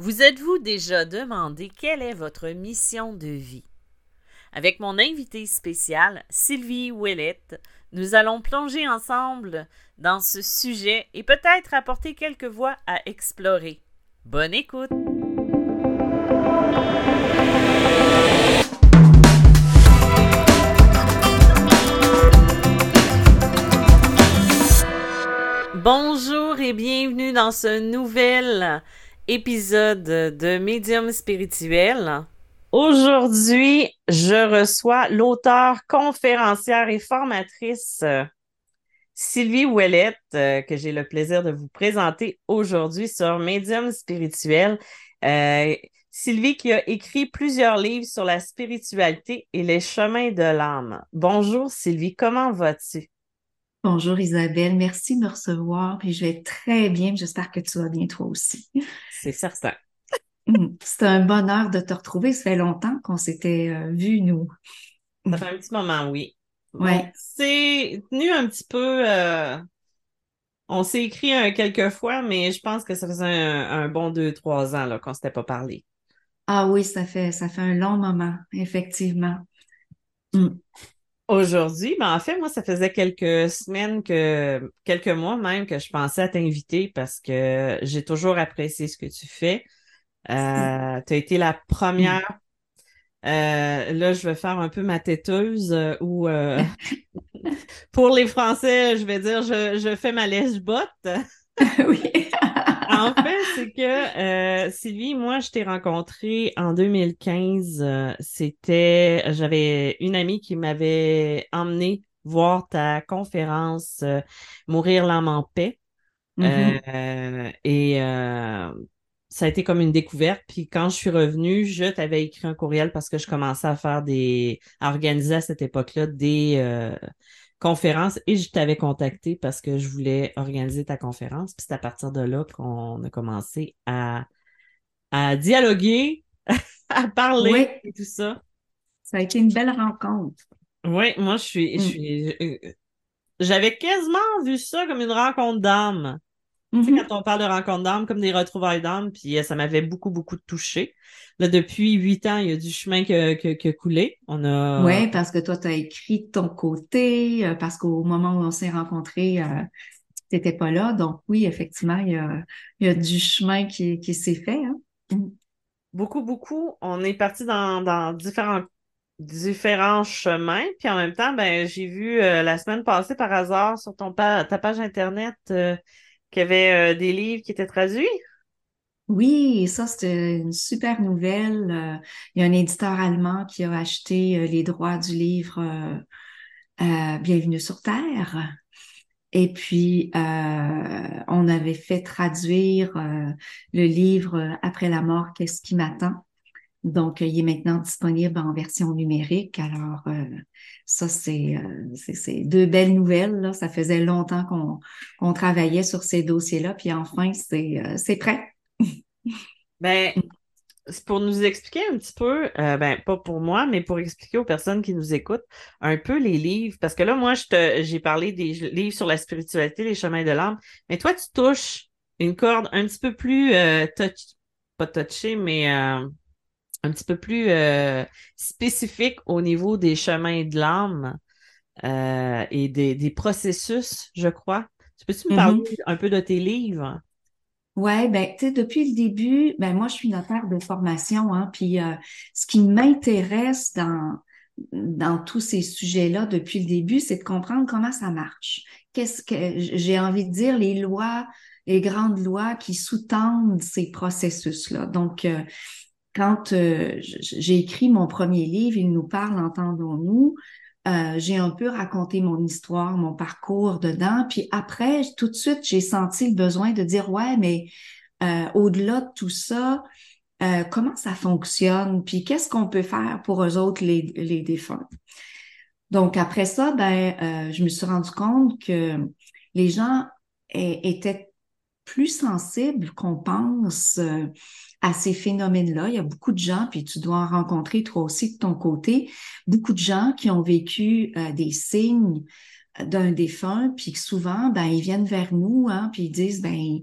Vous êtes-vous déjà demandé quelle est votre mission de vie? Avec mon invité spécial, Sylvie Willett, nous allons plonger ensemble dans ce sujet et peut-être apporter quelques voies à explorer. Bonne écoute! Bonjour et bienvenue dans ce nouvel épisode de Médium spirituel. Aujourd'hui, je reçois l'auteur, conférencière et formatrice euh, Sylvie Ouellette, euh, que j'ai le plaisir de vous présenter aujourd'hui sur Médium spirituel. Euh, Sylvie qui a écrit plusieurs livres sur la spiritualité et les chemins de l'âme. Bonjour Sylvie, comment vas-tu? Bonjour Isabelle, merci de me recevoir. Puis je vais très bien. J'espère que tu vas bien toi aussi. C'est certain. Hmm, c'est un bonheur de te retrouver. Ça fait longtemps qu'on s'était euh, vus, nous. Ça fait un petit moment, oui. Ouais. C'est tenu un petit peu. Euh, on s'est écrit quelques fois, mais je pense que ça faisait un, bon deux, trois ans là, qu'on ne s'était pas parlé. Ah oui, ça fait, ça fait un long moment, effectivement. Hmm. Aujourd'hui, ben en fait, moi, ça faisait quelques semaines que, quelques mois même que je pensais à t'inviter parce que j'ai toujours apprécié ce que tu fais. Euh, tu as été la première. Euh, là, je vais faire un peu ma têteuse euh, ou pour les Français, je vais dire je, je fais ma lèche-botte. oui en fait, c'est que euh, Sylvie, moi, je t'ai rencontré en 2015. Euh, c'était, j'avais une amie qui m'avait emmené voir ta conférence euh, Mourir l'âme en paix. Mm-hmm. et ça a été comme une découverte. Puis quand je suis revenue, je t'avais écrit un courriel parce que je commençais à faire des, à organiser à cette époque-là des conférence et je t'avais contacté parce que je voulais organiser ta conférence. Puis c'est à partir de là qu'on a commencé à, à dialoguer, à parler et tout ça. Ça a été une belle rencontre. Oui, moi je suis, je mm. suis euh, j'avais quasiment vu ça comme une rencontre d'âme. Mm-hmm. quand on parle de rencontre d'âme, comme des retrouvailles d'âme, puis euh, ça m'avait beaucoup, beaucoup touché. Là, depuis huit ans, il y a du chemin qui a coulé. On a... Oui, parce que toi, tu as écrit de ton côté, euh, parce qu'au moment où on s'est rencontrés, euh, tu n'étais pas là. Donc oui, effectivement, il y a, il y a du chemin qui, qui s'est fait. Hein. Beaucoup, beaucoup. On est parti dans, dans différents différents chemins. Puis en même temps, ben, j'ai vu la semaine passée par hasard sur ton ta page Internet qu'il y avait euh, des livres qui étaient traduits? Oui, ça, c'est une super nouvelle. Euh, il y a un éditeur allemand qui a acheté euh, les droits du livre Bienvenue sur Terre. Et puis, on avait fait traduire le livre Après la mort, qu'est-ce qui m'attend? Donc, il est maintenant disponible en version numérique. Alors, euh, ça, euh, c'est deux belles nouvelles. Là. Ça faisait longtemps qu'on travaillait sur ces dossiers-là. Puis enfin, c'est euh, prêt. ben, c'est pour nous expliquer un petit peu, ben, pas pour moi, mais pour expliquer aux personnes qui nous écoutent un peu les livres. Parce que là, moi, j'ai parlé des livres sur la spiritualité, les chemins de l'âme. Mais toi, tu touches une corde un petit peu plus touch, pas touchée, mais un petit peu plus euh, spécifique au niveau des chemins de l'âme euh, et des, processus, je crois. Tu peux-tu me parler mm-hmm. un peu de tes livres? Oui, ben, tu sais, depuis le début, ben, moi, je suis notaire de formation, hein, puis euh, ce qui m'intéresse dans, dans tous ces sujets-là depuis le début, c'est de comprendre comment ça marche. Qu'est-ce que j'ai envie de dire, les lois, les grandes lois qui sous-tendent ces processus-là. Donc, quand euh, j'ai écrit mon premier livre, Il nous parle, entendons-nous, euh, j'ai un peu raconté mon histoire, mon parcours dedans. Puis après, tout de suite, j'ai senti le besoin de dire, ouais, mais euh, au-delà de tout ça, comment ça fonctionne? Puis qu'est-ce qu'on peut faire pour eux autres, les, les défunts? Donc après ça, ben, je me suis rendu compte que les gens étaient plus sensibles qu'on pense à ces phénomènes-là. Il y a beaucoup de gens, puis tu dois en rencontrer toi aussi de ton côté, beaucoup de gens qui ont vécu euh, des signes d'un défunt, puis que souvent, ben, ils viennent vers nous, hein, puis ils disent, ben,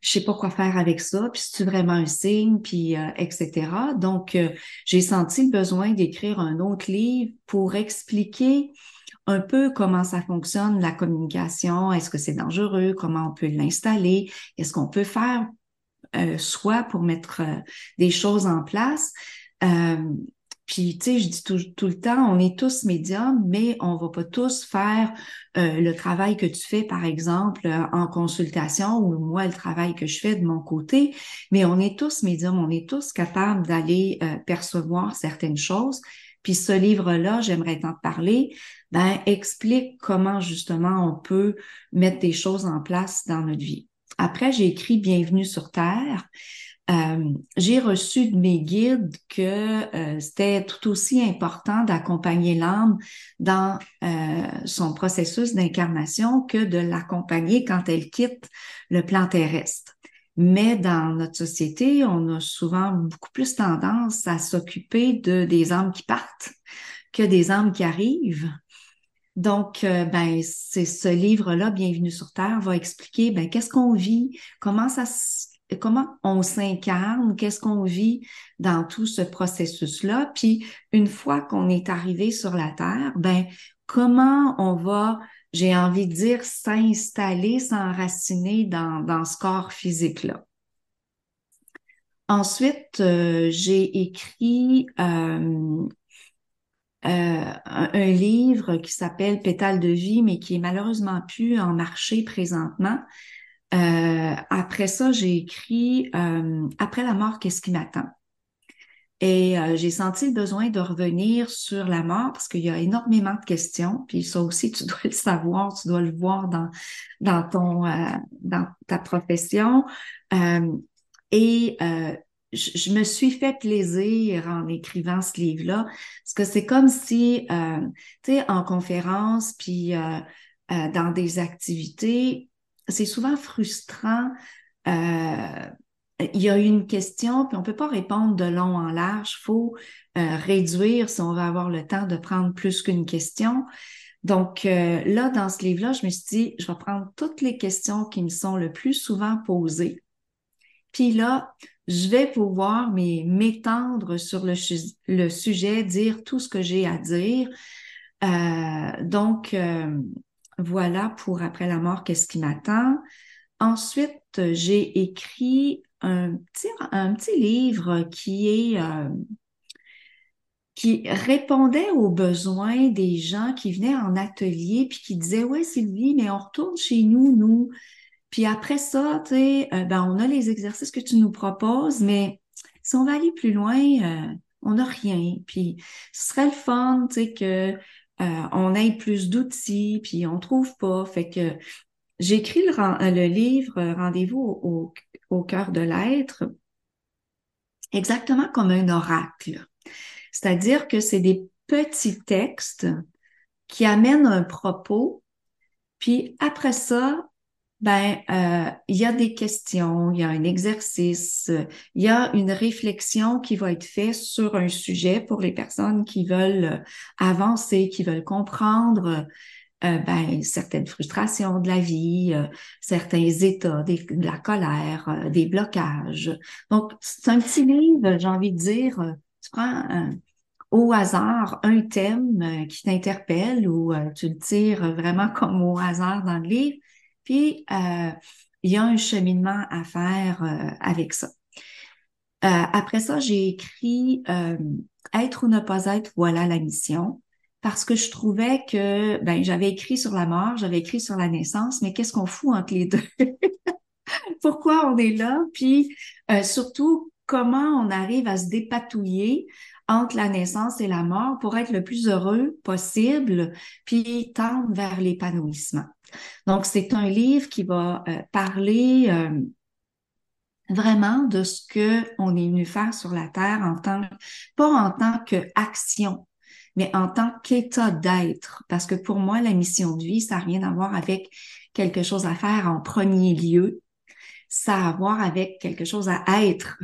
je sais pas quoi faire avec ça, puis c'est vraiment un signe, puis euh, etc. Donc, euh, j'ai senti le besoin d'écrire un autre livre pour expliquer un peu comment ça fonctionne, la communication, est-ce que c'est dangereux, comment on peut l'installer, est-ce qu'on peut faire euh, soit pour mettre des choses en place. Puis, tu sais, je dis tout, le temps, on est tous médiums, mais on va pas tous faire euh, le travail que tu fais, par exemple, euh, en consultation ou moi, le travail que je fais de mon côté. Mais on est tous médiums, on est tous capables d'aller euh, percevoir certaines choses. Puis ce livre-là, j'aimerais t'en parler, ben, explique comment justement on peut mettre des choses en place dans notre vie. Après, j'ai écrit Bienvenue sur Terre. Euh, j'ai reçu de mes guides que euh, c'était tout aussi important d'accompagner l'âme dans euh, son processus d'incarnation que de l'accompagner quand elle quitte le plan terrestre. Mais dans notre société, on a souvent beaucoup plus tendance à s'occuper de des âmes qui partent que des âmes qui arrivent. Donc, ben, c'est ce livre-là, Bienvenue sur Terre, va expliquer ben, qu'est-ce qu'on vit, comment ça comment on s'incarne, qu'est-ce qu'on vit dans tout ce processus-là. Puis une fois qu'on est arrivé sur la Terre, ben comment on va, j'ai envie de dire, s'installer, s'enraciner dans, dans ce corps physique-là. Ensuite, euh, j'ai écrit euh, euh, un, livre qui s'appelle Pétale de vie, mais qui est malheureusement plus en marché présentement. Après ça, j'ai écrit Après la mort, qu'est-ce qui m'attend? Et euh, j'ai senti le besoin de revenir sur la mort parce qu'il y a énormément de questions. Puis ça aussi, tu dois le savoir, tu dois le voir dans, dans ta profession. et je, me suis fait plaisir en écrivant ce livre-là parce que c'est comme si, tu sais, en conférence, puis dans des activités, c'est souvent frustrant. Euh, il y a une question, puis on ne peut pas répondre de long en large. Il faut euh, réduire si on veut avoir le temps de prendre plus qu'une question. Donc euh, là, dans ce livre-là, je me suis dit, je vais prendre toutes les questions qui me sont le plus souvent posées. Puis là, je vais pouvoir m'étendre sur le, le, sujet, dire tout ce que j'ai à dire. donc, voilà pour après la mort, qu'est-ce qui m'attend? Ensuite, j'ai écrit un petit, un petit livre qui est euh, qui répondait aux besoins des gens qui venaient en atelier puis qui disaient ouais Sylvie mais on retourne chez nous nous puis après ça tu sais euh, ben on a les exercices que tu nous proposes mais si on va aller plus loin euh, on n'a rien puis ce serait le fun tu sais que on ait plus d'outils, puis on trouve pas. Fait que j'écris le, le, livre Rendez-vous au, au, cœur de l'être exactement comme un oracle. C'est-à-dire que c'est des petits textes qui amènent un propos, puis après ça, ben euh, il y a des questions, il y a un exercice, il y a une réflexion qui va être faite sur un sujet pour les personnes qui veulent avancer, qui veulent comprendre euh, ben, certaines frustrations de la vie, euh, certains états, de la colère, des blocages. Donc, c'est un petit livre, j'ai envie de dire, tu prends au hasard un thème qui t'interpelle ou tu le tires vraiment comme au hasard dans le livre puis, euh, il y a un cheminement à faire euh, avec ça. Euh, après ça, j'ai écrit Être ou ne pas être, voilà la mission, parce que je trouvais que, ben, j'avais écrit sur la mort, j'avais écrit sur la naissance, mais qu'est-ce qu'on fout entre les deux? Pourquoi on est là? Puis, surtout, comment on arrive à se dépatouiller entre la naissance et la mort pour être le plus heureux possible, puis tendre vers l'épanouissement? Donc, c'est un livre qui va euh, parler euh, vraiment de ce que on est venu faire sur la Terre en tant, pas en tant qu'action, mais en tant qu'état d'être. Parce que pour moi, la mission de vie, ça n'a rien à voir avec quelque chose à faire en premier lieu. Ça a à voir avec quelque chose à être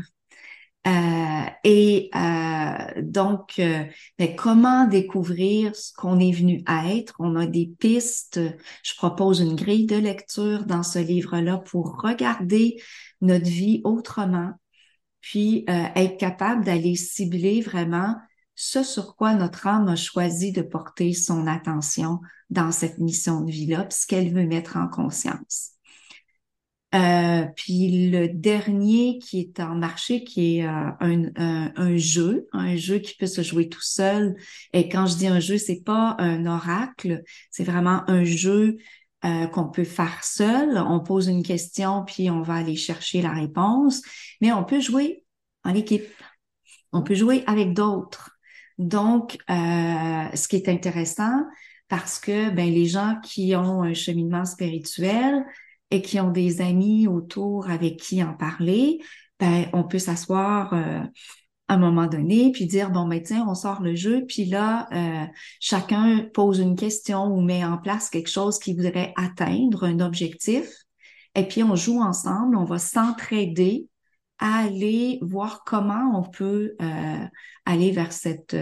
Euh, et euh, donc, euh, ben, comment découvrir ce qu'on est venu à être? On a des pistes. Je propose une grille de lecture dans ce livre-là pour regarder notre vie autrement, puis être capable d'aller cibler vraiment ce sur quoi notre âme a choisi de porter son attention dans cette mission de vie-là, puis ce qu'elle veut mettre en conscience. Euh, puis le dernier qui est en marché, qui est euh, un, un, jeu, un jeu qui peut se jouer tout seul. Et quand je dis un jeu, c'est pas un oracle, c'est vraiment un jeu euh, qu'on peut faire seul. On pose une question, puis on va aller chercher la réponse. Mais on peut jouer en équipe. On peut jouer avec d'autres. Donc, ce qui est intéressant, parce que ben, les gens qui ont un cheminement spirituel, et qui ont des amis autour avec qui en parler, ben, on peut s'asseoir euh, à un moment donné puis dire bon ben tiens on sort le jeu puis là euh, chacun pose une question ou met en place quelque chose qui voudrait atteindre un objectif. Et puis on joue ensemble on va s'entraider à aller voir comment on peut euh, aller vers cette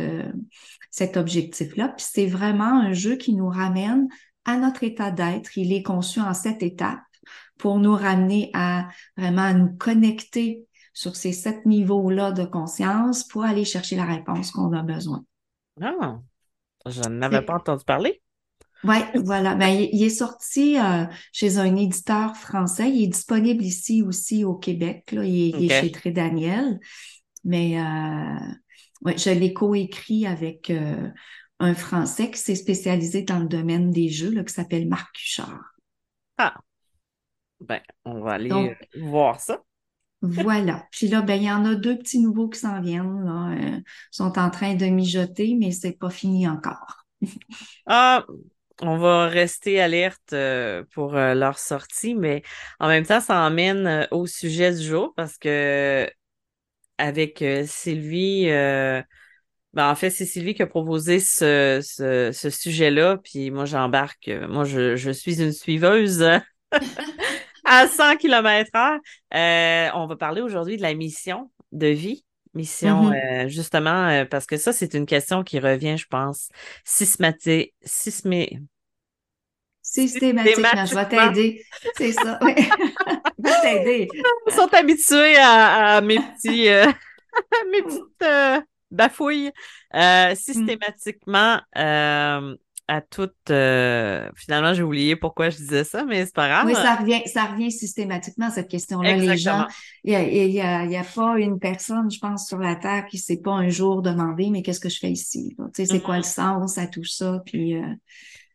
cet objectif là puis c'est vraiment un jeu qui nous ramène à notre état d'être il est conçu en sept étapes pour nous ramener à vraiment nous connecter sur ces sept niveaux-là de conscience pour aller chercher la réponse qu'on a besoin. Ah, je n'avais pas entendu parler. Oui, voilà. Ben, il, est sorti euh, chez un éditeur français. Il est disponible ici aussi au Québec. Là. Il, est chez Très Daniel. Mais euh, ouais, je l'ai coécrit avec euh, un Français qui s'est spécialisé dans le domaine des jeux, là, qui s'appelle Marc Cuchard. Ah, ben, on va aller voir ça. voilà. Puis là, ben, il y en a deux petits nouveaux qui s'en viennent. Là. Euh, sont en train de mijoter, mais c'est pas fini encore. ah, on va rester alerte euh, pour leur sortie, mais en même temps, ça emmène au sujet du jour parce que avec Sylvie, ben, en fait, c'est Sylvie qui a proposé ce, ce, sujet-là, puis moi j'embarque. Moi, je, je suis une suiveuse à 100 km heure. Euh, on va parler aujourd'hui de la mission de vie. Mission, mm-hmm. euh, justement, euh, parce que ça, c'est une question qui revient, je pense, systématique. Systématiquement, je vais t'aider. C'est ça. Oui. je vais t'aider. Ils sont habitués à, mes petits, mes petites bafouilles. Mm. systématiquement, à toutes. Euh, finalement, j'ai oublié pourquoi je disais ça, mais c'est pas grave. Oui, ça revient, ça revient systématiquement cette question-là. Les gens, il y a, y, a, y a, pas une personne, je pense, sur la terre qui s'est pas un jour demandé, mais qu'est-ce que je fais ici Tu sais, c'est quoi le mm-hmm. sens à tout ça? Puis. Euh,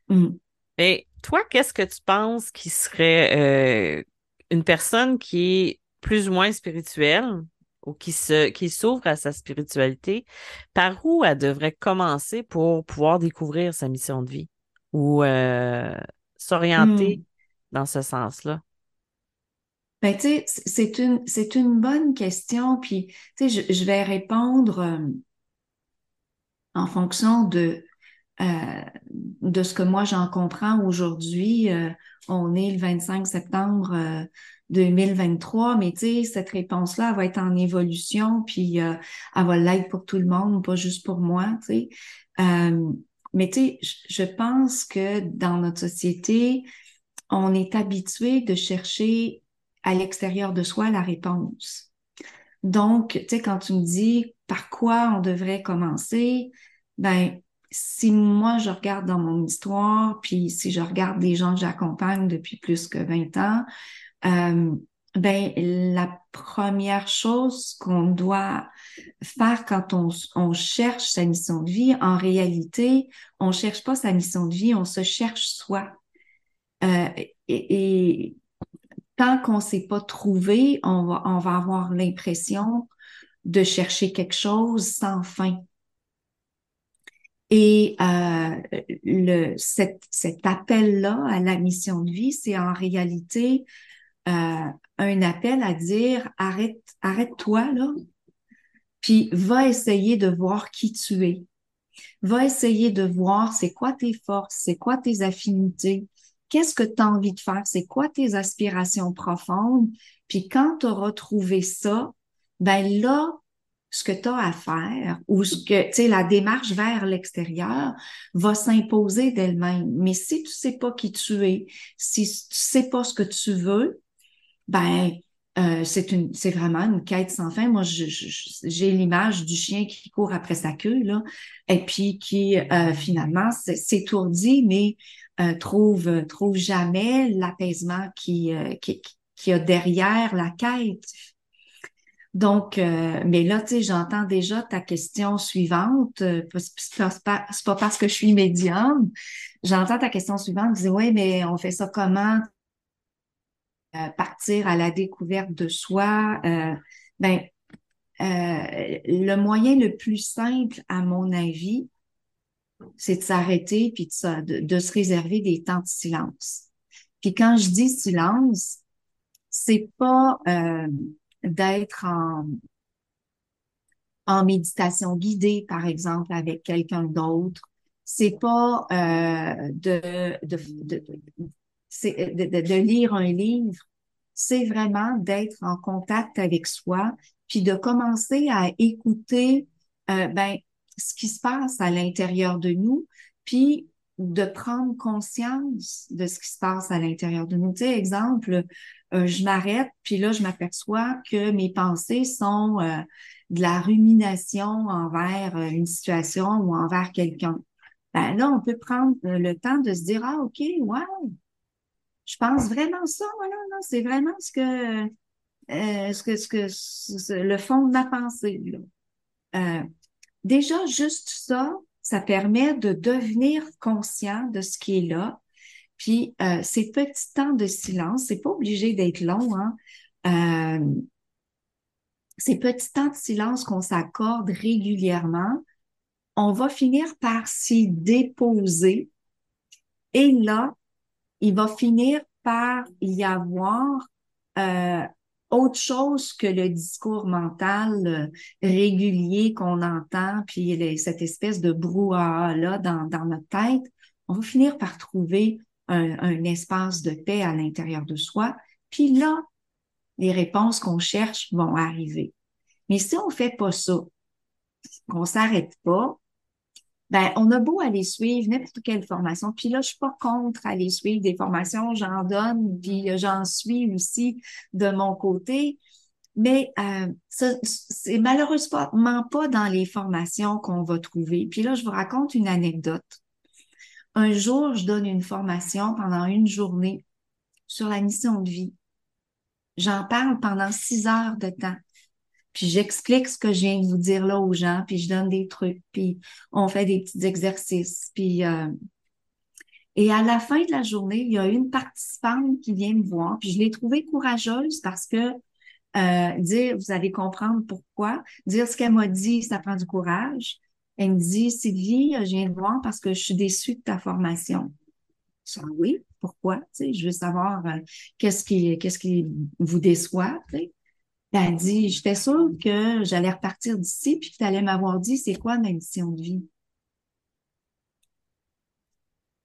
mm. Et toi, qu'est-ce que tu penses qui serait euh, une personne qui est plus ou moins spirituelle, ou qui se qui s'ouvre à sa spiritualité, par où elle devrait commencer pour pouvoir découvrir sa mission de vie ou euh, s'orienter hmm. dans ce sens-là? Ben, tu sais, c'est une, c'est une bonne question, puis, tu sais, je, vais répondre euh, en fonction de, de ce que moi j'en comprends aujourd'hui. on est le 25 septembre 2023, mais tu sais, cette réponse-là, va être en évolution, puis euh, elle va l'être pour tout le monde, pas juste pour moi, tu sais. Euh, mais tu sais, je pense que dans notre société, on est habitué de chercher à l'extérieur de soi la réponse. Donc, tu sais, quand tu me dis par quoi on devrait commencer, ben, si moi je regarde dans mon histoire, puis si je regarde les gens que j'accompagne depuis plus que 20 ans, euh, ben, la première chose qu'on doit faire quand on, cherche sa mission de vie, en réalité, on cherche pas sa mission de vie, on se cherche soi. Euh, et, tant qu'on s'est pas trouvé, on va avoir l'impression de chercher quelque chose sans fin. Et euh, cet appel-là à la mission de vie, c'est en réalité euh, un appel à dire arrête, arrête-toi là, puis va essayer de voir qui tu es. Va essayer de voir c'est quoi tes forces, c'est quoi tes affinités, qu'est-ce que tu as envie de faire, c'est quoi tes aspirations profondes. Puis quand tu auras trouvé ça, ben là, ce que tu as à faire ou ce que, tu sais, la démarche vers l'extérieur va s'imposer d'elle-même. Mais si tu sais pas qui tu es, si tu sais pas ce que tu veux, ben, euh, c'est une, c'est vraiment une quête sans fin. Moi, j'ai l'image du chien qui court après sa queue là, et puis qui euh, finalement s'étourdit, mais euh, trouve trouve jamais l'apaisement qui, qui qui a derrière la quête. Donc, mais là, tu sais, j'entends déjà ta question suivante. c'est pas, parce que je suis médium. J'entends ta question suivante. Tu dis, oui, mais on fait ça comment? Euh, partir à la découverte de soi, euh, ben, euh, le moyen le plus simple, à mon avis, c'est de s'arrêter puis de, de, se réserver des temps de silence. Puis quand je dis silence, c'est pas euh, d'être en, en méditation guidée, par exemple, avec quelqu'un d'autre. C'est pas euh, de, de, de, de, de, lire un livre, c'est vraiment d'être en contact avec soi, puis de commencer à écouter euh, ben, ce qui se passe à l'intérieur de nous, puis de prendre conscience de ce qui se passe à l'intérieur de nous. Tu sais, exemple, euh, je m'arrête, puis là, je m'aperçois que mes pensées sont euh, de la rumination envers une situation ou envers quelqu'un. Ben là, on peut prendre le temps de se dire, ah, OK, wow, je pense vraiment ça, voilà, non, c'est vraiment ce que, euh, ce que, ce que, le fond de ma pensée. Là. Euh, déjà, juste ça, ça permet de devenir conscient de ce qui est là. Puis euh, ces petits temps de silence, c'est pas obligé d'être long, hein. Euh, ces petits temps de silence qu'on s'accorde régulièrement, on va finir par s'y déposer. Et là, il va finir par y avoir euh, autre chose que le discours mental euh, régulier qu'on entend, puis cette espèce de brouhaha-là dans, dans notre tête, on va finir par trouver un, un espace de paix à l'intérieur de soi. Puis là, les réponses qu'on cherche vont arriver. Mais si on fait pas ça, qu'on s'arrête pas, ben, on a beau aller suivre n'importe quelle formation. Puis là, je suis pas contre aller suivre des formations, j'en donne, puis j'en suis aussi de mon côté. Mais euh, c'est malheureusement pas dans les formations qu'on va trouver. Puis là, je vous raconte une anecdote. Un jour, je donne une formation pendant une journée sur la mission de vie. J'en parle pendant six heures de temps puis j'explique ce que je viens de vous dire là aux gens, puis je donne des trucs, puis on fait des petits exercices, puis euh, et à la fin de la journée, il y a une participante qui vient me voir, puis je l'ai trouvée courageuse parce que euh, dire, vous allez comprendre pourquoi, dire ce qu'elle m'a dit, ça prend du courage. Elle me dit, Sylvie, je viens de voir parce que je suis déçue de ta formation. Je dis, oui, pourquoi? Tu sais, je veux savoir euh, qu'est-ce qui, qu'est-ce qui vous déçoit. Tu sais. Elle dit, j'étais sûre que j'allais repartir d'ici, puis que tu allais m'avoir dit, c'est quoi ma mission de vie?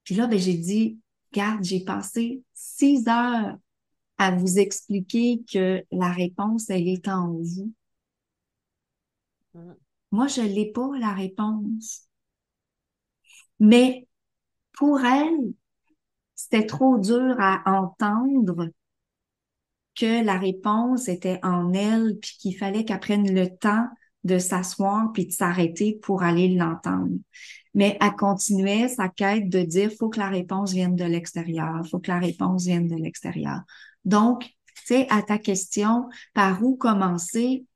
Puis là, ben, j'ai dit, garde, j'ai passé six heures à vous expliquer que la réponse, elle est en vous. Moi, je l'ai pas, la réponse. Mais pour elle, c'était trop dur à entendre que la réponse était en elle, puis qu'il fallait qu'elle prenne le temps de s'asseoir puis de s'arrêter pour aller l'entendre. Mais elle continuait sa quête de dire faut que la réponse vienne de l'extérieur, faut que la réponse vienne de l'extérieur. Donc, sais, à ta question, par où commencer?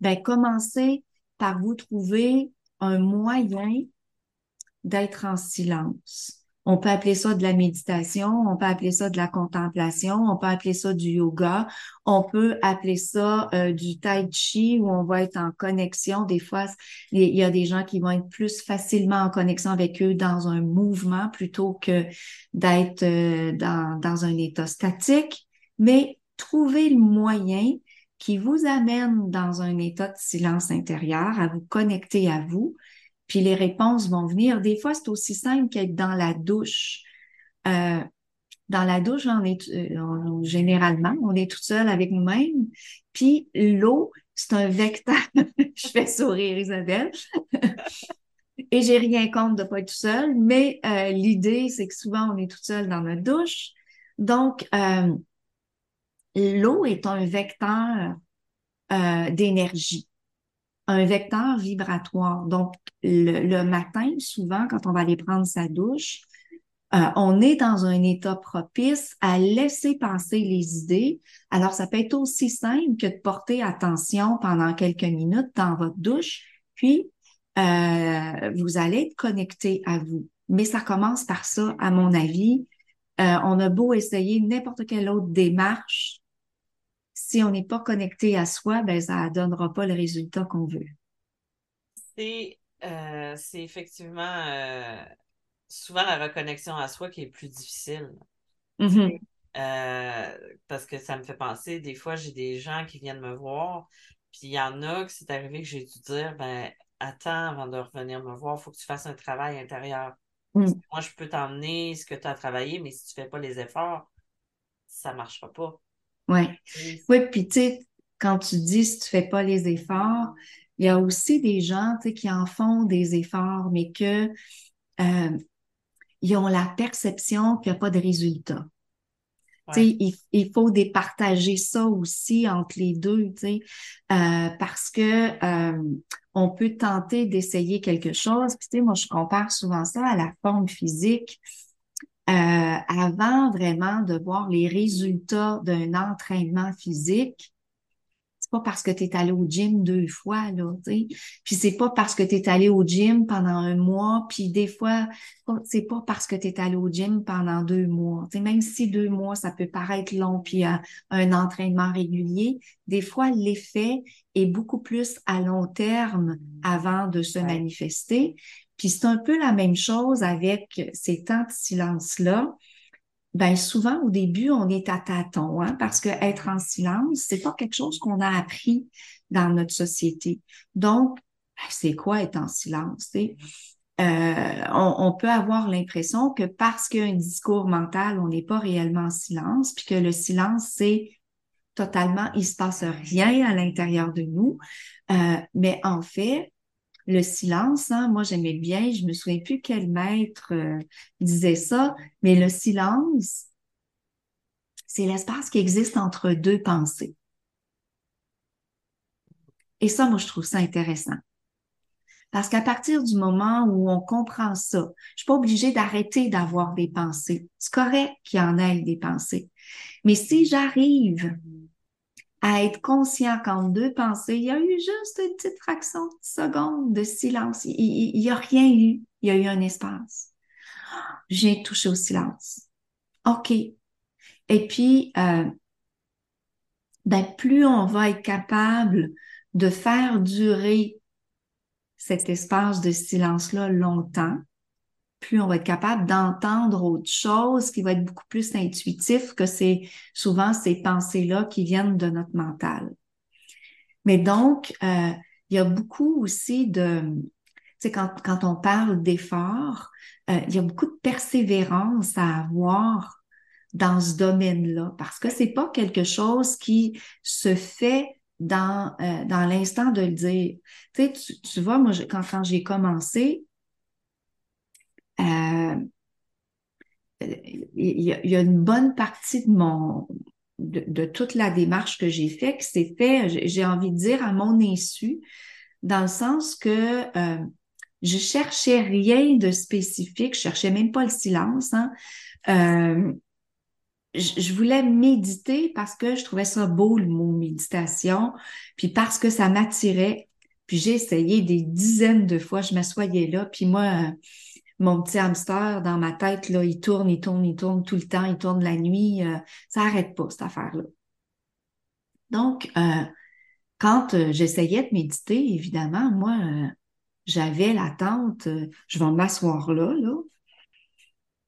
Ben, commencer par vous trouver un moyen d'être en silence. On peut appeler ça de la méditation, on peut appeler ça de la contemplation, on peut appeler ça du yoga, on peut appeler ça euh, du tai chi où on va être en connexion. Des fois, il y a des gens qui vont être plus facilement en connexion avec eux dans un mouvement plutôt que d'être euh, dans, dans un état statique. Mais trouver le moyen qui vous amène dans un état de silence intérieur, à vous connecter à vous, puis les réponses vont venir. Des fois, c'est aussi simple qu'être dans la douche. Euh, dans la douche, on est euh, généralement, on est tout seul avec nous-mêmes. Puis l'eau, c'est un vecteur, je fais sourire Isabelle. Et j'ai rien contre de pas être tout seul, mais euh, l'idée, c'est que souvent, on est tout seul dans notre douche. Donc, euh, l'eau est un vecteur euh, d'énergie, un vecteur vibratoire. Donc, le, matin, souvent, quand on va aller prendre sa douche, on est dans un état propice à laisser passer les idées. Alors, ça peut être aussi simple que de porter attention pendant quelques minutes dans votre douche, puis euh, vous allez être connecté à vous. Mais ça commence par ça, à mon avis. Euh, on a beau essayer n'importe quelle autre démarche, si on n'est pas connecté à soi, ben ça donnera pas le résultat qu'on veut. C'est euh, effectivement souvent la reconnexion à soi qui est plus difficile. Mm-hmm. parce que ça me fait penser, des fois, j'ai des gens qui viennent me voir, puis il y en a que c'est arrivé que j'ai dû dire, ben, attends avant de revenir me voir, il faut que tu fasses un travail intérieur. Mm. Moi, je peux t'emmener ce que tu as travaillé, mais si tu ne fais pas les efforts, ça ne marchera pas. Oui. Oui, puis tu sais, quand tu dis si tu ne fais pas les efforts, il y a aussi des gens qui en font des efforts, mais que euh, ils ont la perception qu'il n'y a pas de résultat. Il, il, faut départager ça aussi entre les deux, euh, parce que euh, on peut tenter d'essayer quelque chose. Puis, moi, je compare souvent ça à la forme physique. Euh, avant vraiment de voir les résultats d'un entraînement physique, c'est pas parce que tu es allé au gym deux fois, là, tu. Puis c'est pas parce que tu es allé au gym pendant un mois, puis des fois, c'est pas parce que tu es allé au gym pendant deux mois. Tu sais, même si deux mois, ça peut paraître long, puis un entraînement régulier, des fois, l'effet est beaucoup plus à long terme avant de se manifester. Puis c'est un peu la même chose avec ces temps de silence-là. Ben souvent au début on est à tâtons hein, parce que être en silence c'est pas quelque chose qu'on a appris dans notre société. Donc ben, c'est quoi être en silence euh, on, peut avoir l'impression que parce qu'il y a un discours mental on n'est pas réellement en silence puis que le silence c'est totalement il se passe rien à l'intérieur de nous. Euh, mais en fait le silence, hein, moi j'aimais bien, je me souviens plus quel maître euh, disait ça, mais le silence, c'est l'espace qui existe entre deux pensées. Et ça, moi, je trouve ça intéressant. Parce qu'à partir du moment où on comprend ça, je suis pas obligée d'arrêter d'avoir des pensées. C'est correct qu'il y en ait des pensées. Mais si j'arrive à être conscient qu'en deux pensées, il y a eu juste une petite fraction de seconde de silence. Il n'y a rien eu. Il y a eu un espace. J'ai touché au silence. OK. Et puis, euh, ben, plus on va être capable de faire durer cet espace de silence-là longtemps, plus on va être capable d'entendre autre chose qui va être beaucoup plus intuitif que c'est souvent ces pensées-là qui viennent de notre mental. Mais donc, euh, il y a beaucoup aussi de, tu sais, quand, on parle d'effort, euh, il y a beaucoup de persévérance à avoir dans ce domaine-là parce que c'est pas quelque chose qui se fait dans, euh, l'instant de le dire. Tu tu, vois, moi, quand, j'ai commencé, il y, a une bonne partie de mon de, toute la démarche que j'ai faite qui s'est fait, j'ai envie de dire, à mon insu, dans le sens que euh, je cherchais rien de spécifique, je cherchais même pas le silence. Hein. Euh, je, je, voulais méditer parce que je trouvais ça beau le mot méditation, puis parce que ça m'attirait. Puis j'ai essayé des dizaines de fois, je m'assoyais là, puis moi, mon petit hamster dans ma tête, là, il tourne, il tourne, il tourne tout le temps, il tourne la nuit. Euh, ça n'arrête pas, cette affaire-là. Donc, euh, quand euh, j'essayais de méditer, évidemment, moi, j'avais l'attente, je vais m'asseoir là, là.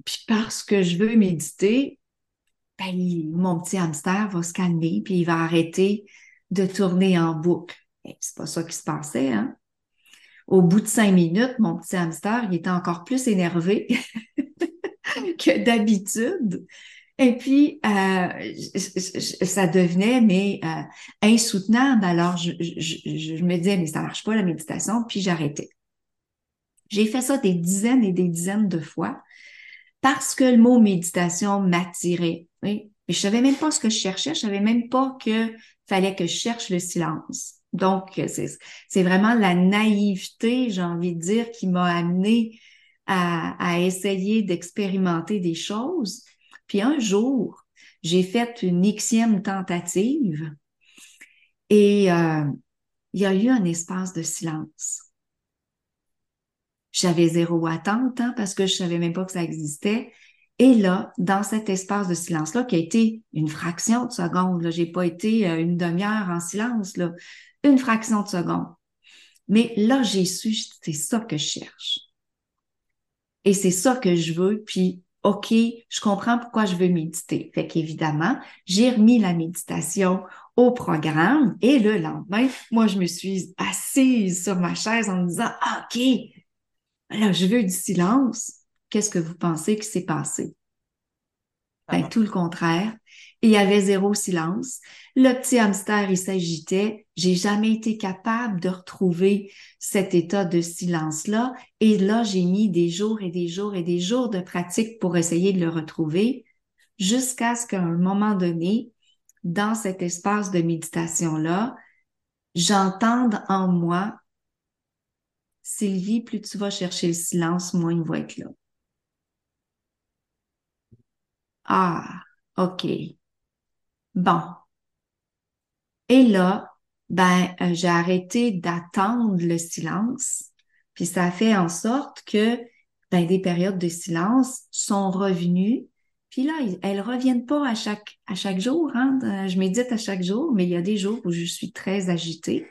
Puis parce que je veux méditer, ben, mon petit hamster va se calmer, puis il va arrêter de tourner en boucle. C'est pas ça qui se passait, hein? Au bout de cinq minutes, mon petit hamster, il était encore plus énervé que d'habitude. Et puis, euh, ça devenait euh, insoutenable. Alors, je, je, me disais, mais ça marche pas la méditation, puis j'arrêtais. J'ai fait ça des dizaines et des dizaines de fois parce que le mot méditation m'attirait. Oui? Mais je savais même pas ce que je cherchais. Je savais même pas que fallait que je cherche le silence. Donc, c'est vraiment la naïveté, j'ai envie de dire, qui m'a amené à, essayer d'expérimenter des choses. Puis un jour, j'ai fait une xième tentative et euh, il y a eu un espace de silence. J'avais zéro attente hein, parce que je savais même pas que ça existait. Et là, dans cet espace de silence-là, qui a été une fraction de seconde, j'ai pas été euh, une demi-heure en silence, une fraction de seconde. Mais là, j'ai su, c'est ça que je cherche. Et c'est ça que je veux. Puis, OK, je comprends pourquoi je veux méditer. Fait qu'évidemment, j'ai remis la méditation au programme et le lendemain, moi, je me suis assise sur ma chaise en me disant, OK, là, je veux du silence. Qu'est-ce que vous pensez qui s'est passé? Ben, tout le contraire. Il y avait zéro silence. Le petit hamster, il s'agitait. J'ai jamais été capable de retrouver cet état de silence-là. Et là, j'ai mis des jours et des jours et des jours de pratique pour essayer de le retrouver jusqu'à ce qu'à un moment donné, dans cet espace de méditation-là, j'entende en moi, Sylvie, plus tu vas chercher le silence, moins il va être là. Ah, OK. Bon. Et là, ben, euh, j'ai arrêté d'attendre le silence, puis ça fait en sorte que ben, des périodes de silence sont revenues. Puis là, elles reviennent pas à chaque à chaque jour. Hein? Je médite à chaque jour, mais il y a des jours où je suis très agitée.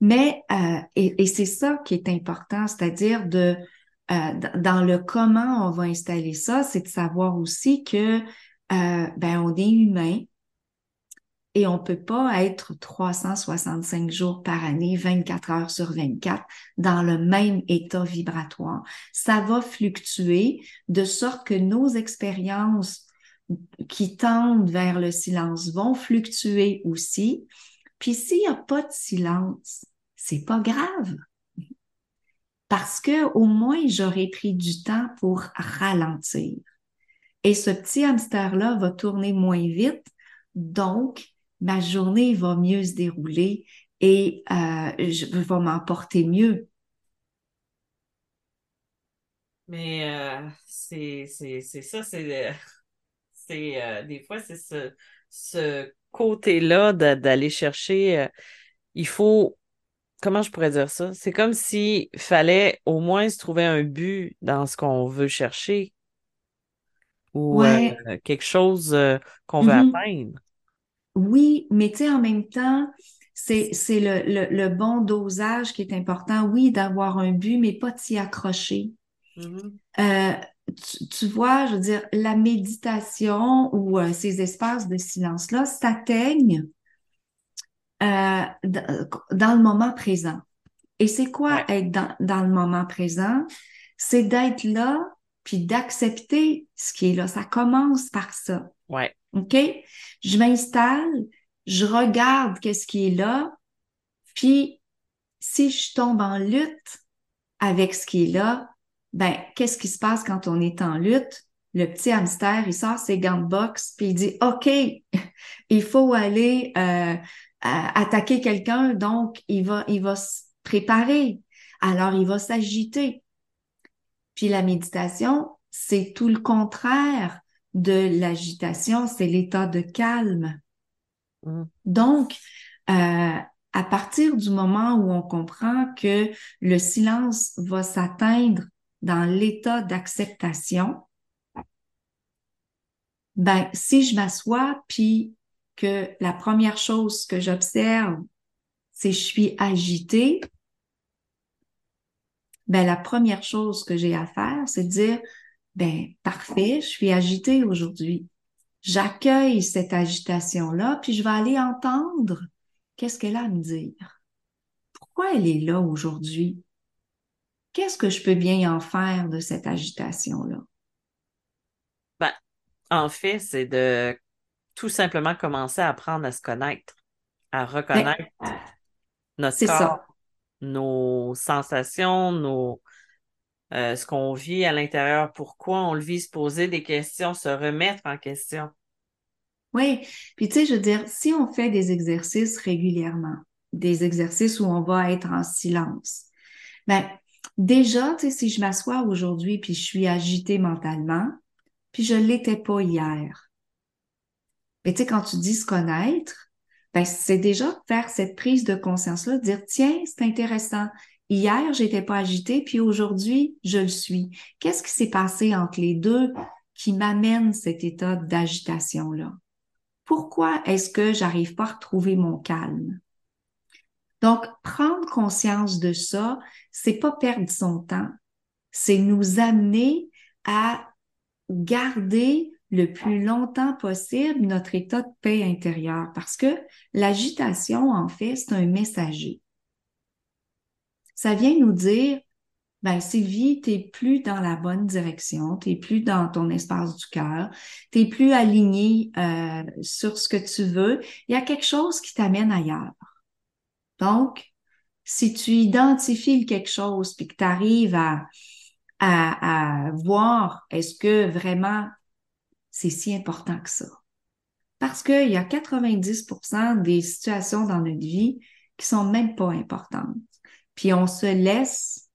Mais euh, et, c'est ça qui est important, c'est-à-dire de euh, dans le comment on va installer ça, c'est de savoir aussi que euh, ben on est humain et on peut pas être 365 jours par année, 24 heures sur 24 dans le même état vibratoire. Ça va fluctuer de sorte que nos expériences qui tendent vers le silence vont fluctuer aussi. Puis s'il n'y a pas de silence, c'est pas grave parce que au moins j'aurais pris du temps pour ralentir. Et ce petit hamster-là va tourner moins vite, donc ma journée va mieux se dérouler et euh, je vais m'emporter mieux. Mais euh, c'est ça, c'est euh, des fois c'est ce, ce côté-là d'aller chercher. Il faut comment je pourrais dire ça? C'est comme s'il fallait au moins se trouver un but dans ce qu'on veut chercher ou euh, quelque chose euh, qu'on veut mm-hmm. atteindre. Oui, mais tu sais, en même temps, c'est, c'est le, le, bon dosage qui est important. Oui, d'avoir un but, mais pas de s'y accrocher. Mm-hmm. Euh, tu, vois, je veux dire, la méditation ou ces espaces de silence-là s'atteignent dans le moment présent. Et c'est quoi être dans, dans, le moment présent? C'est d'être là, puis d'accepter ce qui est là. Ça commence par ça. Ouais. OK? Je m'installe, je regarde qu'est-ce qui est là, puis si je tombe en lutte avec ce qui est là, ben, qu'est-ce qui se passe quand on est en lutte? Le petit hamster, il sort ses gants de boxe, puis il dit, OK, il faut aller euh, attaquer quelqu'un, donc il va, il va se préparer. Alors, il va s'agiter. Puis la méditation, c'est tout le contraire de l'agitation, c'est l'état de calme. Mm. Donc, euh, à partir du moment où on comprend que le silence va s'atteindre dans l'état d'acceptation, ben, si je m'assois puis que la première chose que j'observe, c'est je suis agitée, ben la première chose que j'ai à faire, c'est de dire ben parfait, je suis agitée aujourd'hui. J'accueille cette agitation-là, puis je vais aller entendre qu'est-ce qu'elle a à me dire. Pourquoi elle est là aujourd'hui? Qu'est-ce que je peux bien en faire de cette agitation-là? Ben, en fait, c'est de tout simplement commencer à apprendre à se connaître, à reconnaître notre corps, nos sensations, nos, euh, ce qu'on vit à l'intérieur, pourquoi on le vit, se poser des questions, se remettre en question. Oui, puis tu sais, je veux dire, si on fait des exercices régulièrement, des exercices où on va être en silence, ben déjà, tu sais, si je m'assois aujourd'hui puis je suis agitée mentalement, puis je l'étais pas hier. Mais tu sais, quand tu dis se connaître, ben c'est déjà faire cette prise de conscience-là, dire tiens, c'est intéressant. Hier, j'étais pas agitée, puis aujourd'hui, je le suis. Qu'est-ce qui s'est passé entre les deux qui m'amène cet état d'agitation-là? Pourquoi est-ce que j'arrive pas à retrouver mon calme? Donc, prendre conscience de ça, c'est pas perdre son temps, c'est nous amener à garder le plus longtemps possible notre état de paix intérieure parce que l'agitation, en fait, c'est un messager. Ça vient nous dire, ben Sylvie, t'es plus dans la bonne direction, t'es plus dans ton espace du cœur, t'es plus aligné euh, sur ce que tu veux. Il y a quelque chose qui t'amène ailleurs. Donc, si tu identifies quelque chose puis que tu arrives à, à, à voir est-ce que vraiment c'est si important que ça. Parce qu'il y a 90% des situations dans notre vie qui sont même pas importantes. Puis on se laisse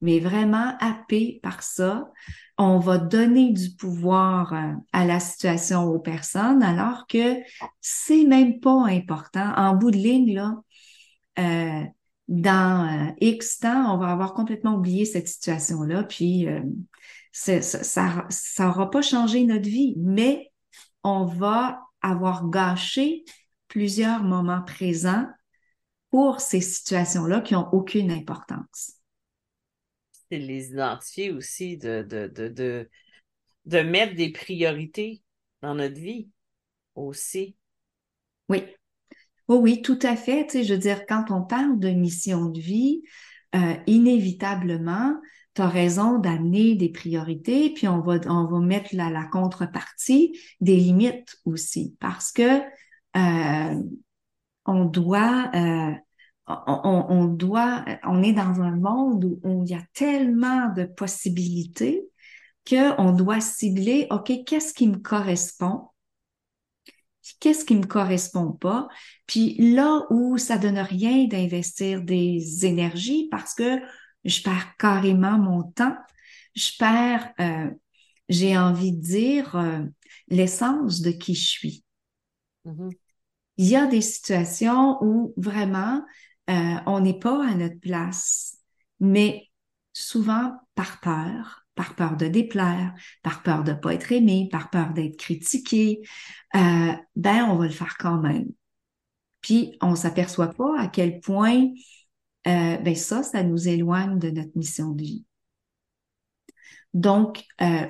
mais vraiment happé par ça. On va donner du pouvoir euh, à la situation aux personnes alors que c'est même pas important. En bout de ligne, là, euh, dans euh, X temps, on va avoir complètement oublié cette situation-là, puis ça ça n'aura pas changé notre vie, mais on va avoir gâché plusieurs moments présents pour ces situations-là qui n'ont aucune importance c'est les identifier aussi, de, de, de, de, mettre des priorités dans notre vie aussi. Oui. Oh oui, tout à fait. Tu sais, je veux dire, quand on parle de mission de vie, euh, inévitablement, tu as raison d'amener des priorités, puis on va, on va mettre la, contrepartie des limites aussi, parce que euh, on doit euh, on, doit, on est dans un monde où, il y a tellement de possibilités qu'on doit cibler, OK, qu'est-ce qui me correspond? Qu'est-ce qui me correspond pas? Puis là où ça donne rien d'investir des énergies parce que je perds carrément mon temps, je perds, euh, j'ai envie de dire, euh, l'essence de qui je suis. Mm-hmm. Il y a des situations où vraiment euh, on n'est pas à notre place, mais souvent par peur, par peur de déplaire, par peur de pas être aimé, par peur d'être critiqué, euh, ben on va le faire quand même. Puis on s'aperçoit pas à quel point euh, ben ça, ça nous éloigne de notre mission de vie. Donc,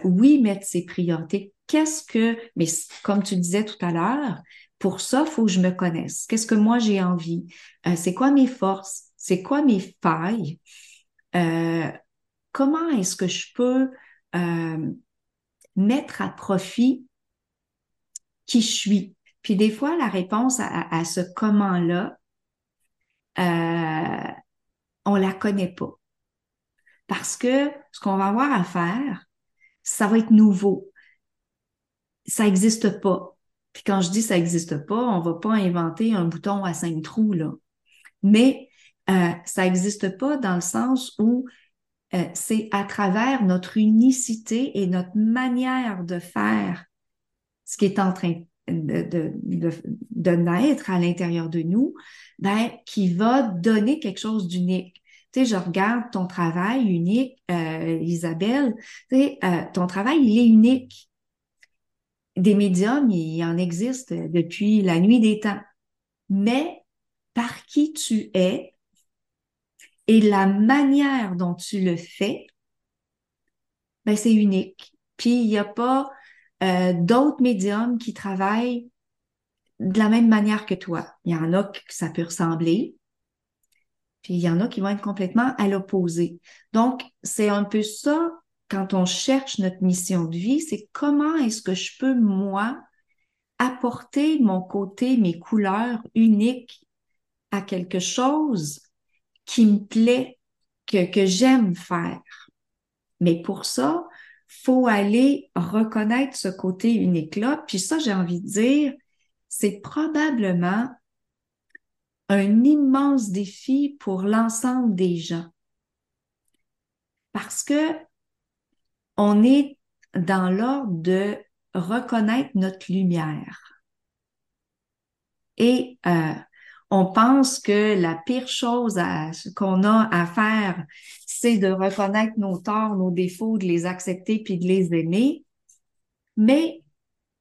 oui, mettre ses priorités. Qu'est-ce que, mais comme tu disais tout à l'heure, pour ça, il faut que je me connaisse. Qu'est-ce que moi j'ai envie? Euh, c'est quoi mes forces? C'est quoi mes failles? Euh, comment est-ce que je peux euh, mettre à profit qui je suis? Puis des fois, la réponse à, ce comment-là, on la connaît pas. Parce que ce qu'on va avoir à faire, ça va être nouveau. Ça n'existe pas. Puis quand je dis ça n'existe pas, on va pas inventer un bouton à cinq trous. Mais euh, ça n'existe pas dans le sens où euh, c'est à travers notre unicité et notre manière de faire ce qui est en train de, de, de, naître à l'intérieur de nous, ben, qui va donner quelque chose d'unique. Tu sais, je regarde ton travail unique, euh, Isabelle, tu sais, euh, ton travail, il est unique des médiums, il en existe depuis la nuit des temps. Mais par qui tu es et la manière dont tu le fais, ben c'est unique. Puis il n'y a pas euh, d'autres médiums qui travaillent de la même manière que toi. Il y en a que ça peut ressembler, puis il y en a qui vont être complètement à l'opposé. Donc, c'est un peu ça quand on cherche notre mission de vie, c'est comment est-ce que je peux, moi, apporter mon côté, mes couleurs uniques à quelque chose qui me plaît, que, que j'aime faire. Mais pour ça, faut aller reconnaître ce côté unique-là. Puis ça, j'ai envie de dire, c'est probablement un immense défi pour l'ensemble des gens. Parce que on est dans l'ordre de reconnaître notre lumière. Et euh, on pense que la pire chose qu'on a à faire, c'est de reconnaître nos torts, nos défauts, de les accepter puis de les aimer. Mais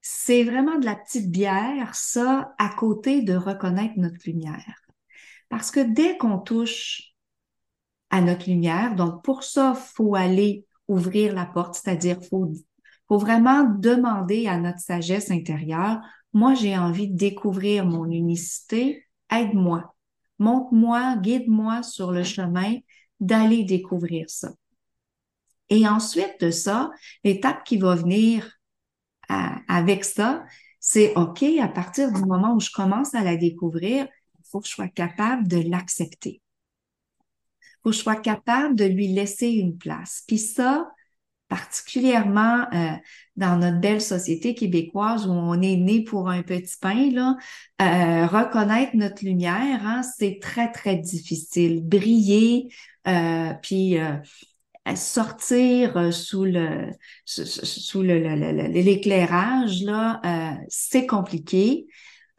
c'est vraiment de la petite bière, ça, à côté de reconnaître notre lumière. Parce que dès qu'on touche à notre lumière, donc pour ça, faut aller ouvrir la porte, c'est-à-dire faut faut vraiment demander à notre sagesse intérieure, moi j'ai envie de découvrir mon unicité, aide-moi, montre-moi, guide-moi sur le chemin d'aller découvrir ça. Et ensuite de ça, l'étape qui va venir avec ça, c'est OK, à partir du moment où je commence à la découvrir, il faut que je sois capable de l'accepter. Il faut que je sois capable de lui laisser une place. Puis ça, particulièrement euh, dans notre belle société québécoise où on est né pour un petit pain, là, euh, reconnaître notre lumière, hein, c'est très, très difficile. Briller, euh, puis sortir sous le sous l'éclairage, là, c'est compliqué.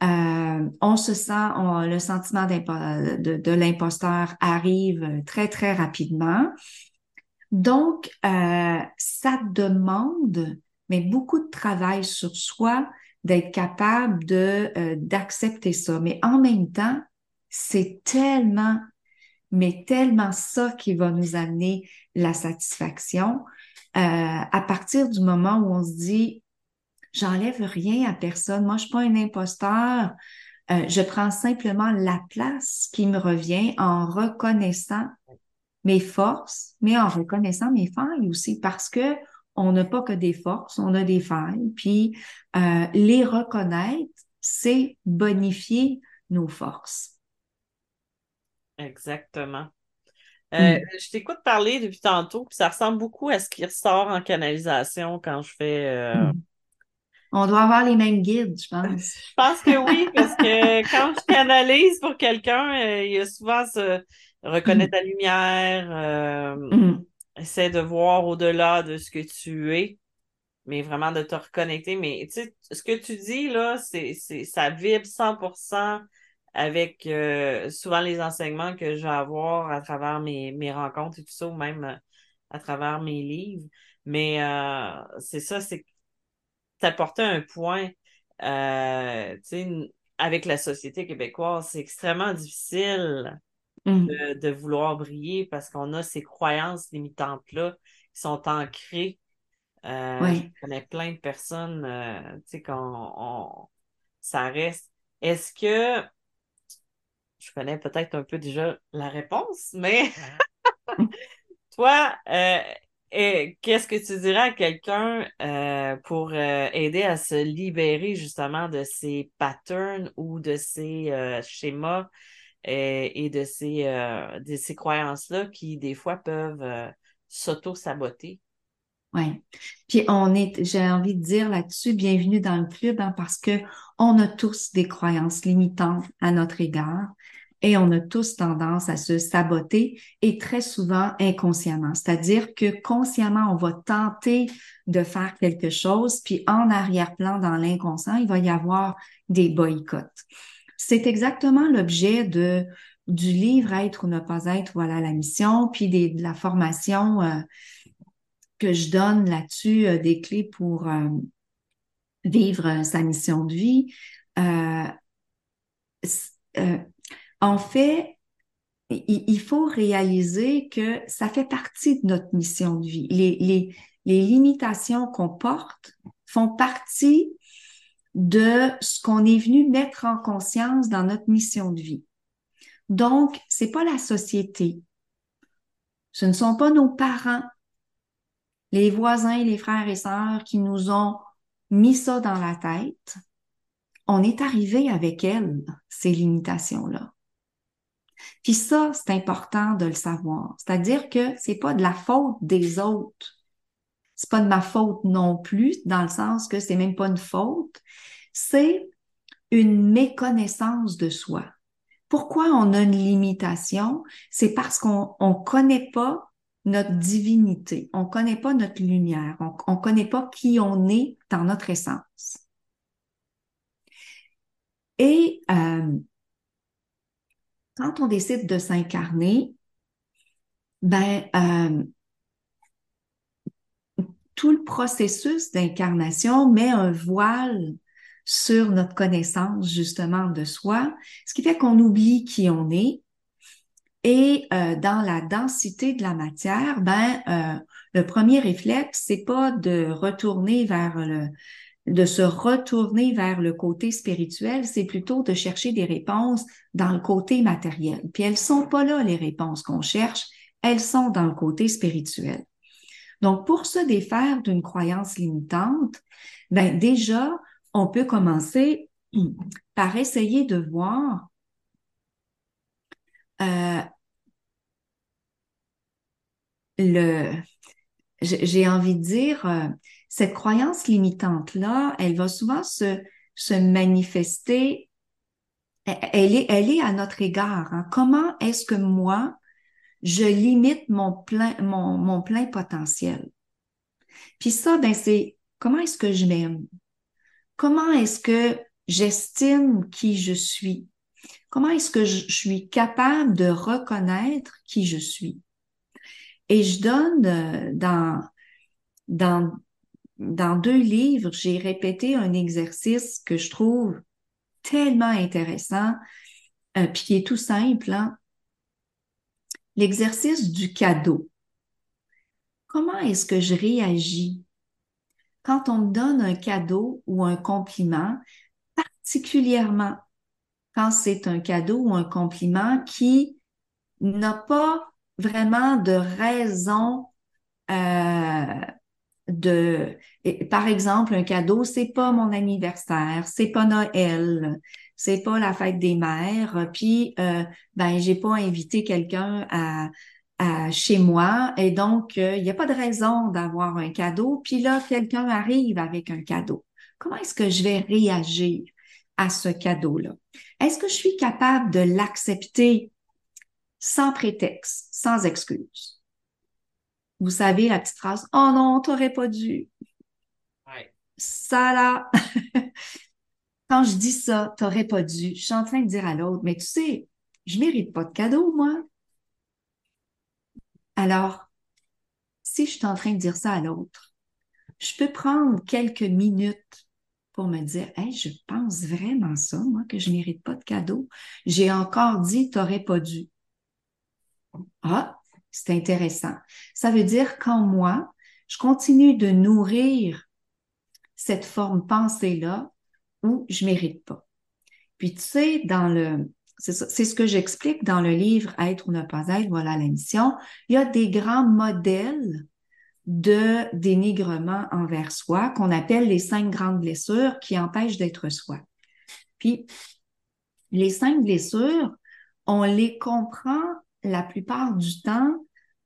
on se sent, le sentiment de l'imposteur arrive très, très rapidement. Donc, euh, ça demande, mais beaucoup de travail sur soi, d'être capable de euh, d'accepter ça. Mais en même temps, c'est tellement, mais tellement ça qui va nous amener la satisfaction. Euh, à partir du moment où on se dit, j'enlève rien à personne, moi je suis pas un imposteur, je prends simplement la place qui me revient en reconnaissant mes forces, mais en reconnaissant mes failles aussi, parce que on n'a pas que des forces, on a des failles. Puis euh, les reconnaître, c'est bonifier nos forces. Exactement. Euh, mm. Je t'écoute parler depuis tantôt, puis ça ressemble beaucoup à ce qui ressort en canalisation quand je fais. Euh, mm. On doit avoir les mêmes guides, je pense. je pense que oui, parce que quand je canalise pour quelqu'un, il y a souvent ce, reconnais mm. ta lumière, euh, mm. essaie de voir au-delà de ce que tu es, mais vraiment de te reconnecter. Mais tu sais, ce que tu dis là, c'est, c'est ça vibre 100% avec euh, souvent les enseignements que je vais avoir à travers mes, mes rencontres et tout ça, ou même euh, à travers mes livres. Mais c'est ça, c'est t'apporter un point, tu sais, avec la société québécoise, c'est extrêmement difficile Mmh. de, vouloir briller parce qu'on a ces croyances limitantes-là qui sont ancrées. Euh, Je connais plein de personnes, euh, tu sais, quand ça reste. Est-ce que je connais peut-être un peu déjà la réponse, mais toi, euh, qu'est-ce que tu dirais à quelqu'un euh, pour aider à se libérer justement de ces patterns ou de ces schémas euh, et de ces, euh, de ces croyances-là qui, des fois, peuvent euh, s'auto-saboter. Oui. Puis on est, j'ai envie de dire là-dessus, bienvenue dans le club, hein, parce que on a tous des croyances limitantes à notre égard et on a tous tendance à se saboter et très souvent inconsciemment. C'est-à-dire que consciemment, on va tenter de faire quelque chose, puis en arrière-plan, dans l'inconscient, il va y avoir des boycotts. C'est exactement l'objet du livre Être ou ne pas être, voilà la mission, puis de la formation euh, que je donne là-dessus, euh, des clés pour euh, vivre sa mission de vie. en fait, il, faut réaliser que ça fait partie de notre mission de vie. Les limitations qu'on porte font partie de ce qu'on est venu mettre en conscience dans notre mission de vie. Donc, c'est pas la société. Ce ne sont pas nos parents. les voisins, les frères et sœurs qui nous ont mis ça dans la tête, on est arrivé avec elles, ces limitations-là. Puis ça, c'est important de le savoir. C'est-à-dire que c'est pas de la faute des autres. C'est pas de ma faute non plus, dans le sens que c'est même pas une faute. C'est une méconnaissance de soi. Pourquoi on a une limitation? C'est parce qu'on ne connaît pas notre divinité, on ne connaît pas notre lumière, on ne connaît pas qui on est dans notre essence. Et euh, quand on décide de s'incarner, ben euh, tout le processus d'incarnation met un voile sur notre connaissance justement de soi, ce qui fait qu'on oublie qui on est. Et euh, dans la densité de la matière, ben euh, le premier réflexe, c'est pas de retourner vers le de se retourner vers le côté spirituel, c'est plutôt de chercher des réponses dans le côté matériel. Puis elles sont pas là les réponses qu'on cherche, elles sont dans le côté spirituel. Donc pour se défaire d'une croyance limitante, ben déjà on peut commencer par essayer de voir euh, le, j'ai envie de dire, euh, cette croyance limitante-là, elle va souvent se, manifester, elle est, elle est à notre égard. Hein. Comment est-ce que moi, je limite mon plein, mon, mon plein potentiel? Puis ça, ben c'est comment est-ce que je m'aime? comment est-ce que j'estime qui je suis? Comment est-ce que je, suis capable de reconnaître qui je suis? Et je donne euh, dans, dans, dans deux livres, j'ai répété un exercice que je trouve tellement intéressant, euh, puis qui est tout simple. Hein? L'exercice du cadeau. Comment est-ce que je réagis quand on me donne un cadeau ou un compliment, particulièrement quand c'est un cadeau ou un compliment qui n'a pas vraiment de raison euh, de par exemple un cadeau c'est pas mon anniversaire c'est pas Noël c'est pas la fête des mères puis euh, ben j'ai pas invité quelqu'un à chez moi et donc euh, il n'y a pas de raison d'avoir un cadeau. Puis là, quelqu'un arrive avec un cadeau. Comment est-ce que je vais réagir à ce cadeau-là? Est-ce que je suis capable de l'accepter sans prétexte, sans excuse? Vous savez la petite phrase Oh non, t'aurais pas dû. Ça là. Quand je dis ça, t'aurais pas dû, je suis en train de dire à l'autre, mais tu sais, je mérite pas de cadeau, moi. Alors, si je suis en train de dire ça à l'autre, je peux prendre quelques minutes pour me dire, hey, je pense vraiment ça, moi, que je mérite pas de cadeau. J'ai encore dit, t'aurais pas dû. Ah, c'est intéressant. Ça veut dire qu'en moi, je continue de nourrir cette forme pensée-là où je mérite pas. Puis tu sais, dans le, c'est ce que j'explique dans le livre Être ou ne pas être, voilà la mission. Il y a des grands modèles de dénigrement envers soi qu'on appelle les cinq grandes blessures qui empêchent d'être soi. Puis, les cinq blessures, on les comprend la plupart du temps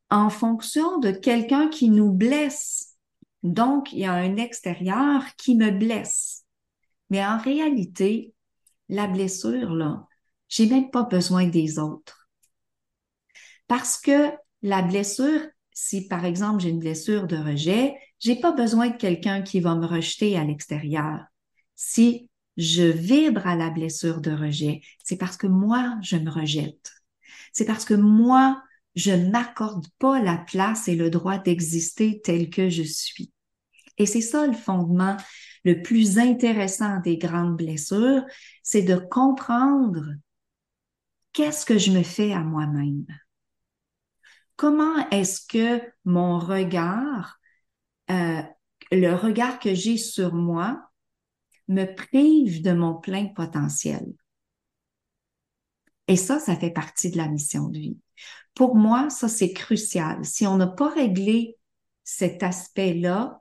en fonction de quelqu'un qui nous blesse. Donc, il y a un extérieur qui me blesse. Mais en réalité, la blessure, là, j'ai même pas besoin des autres. Parce que la blessure, si par exemple j'ai une blessure de rejet, j'ai pas besoin de quelqu'un qui va me rejeter à l'extérieur. Si je vibre à la blessure de rejet, c'est parce que moi, je me rejette. C'est parce que moi, je m'accorde pas la place et le droit d'exister tel que je suis. Et c'est ça le fondement le plus intéressant des grandes blessures, c'est de comprendre qu'est-ce que je me fais à moi-même? Comment est-ce que mon regard, euh, le regard que j'ai sur moi, me prive de mon plein potentiel? Et ça, ça fait partie de la mission de vie. Pour moi, ça, c'est crucial. Si on n'a pas réglé cet aspect-là,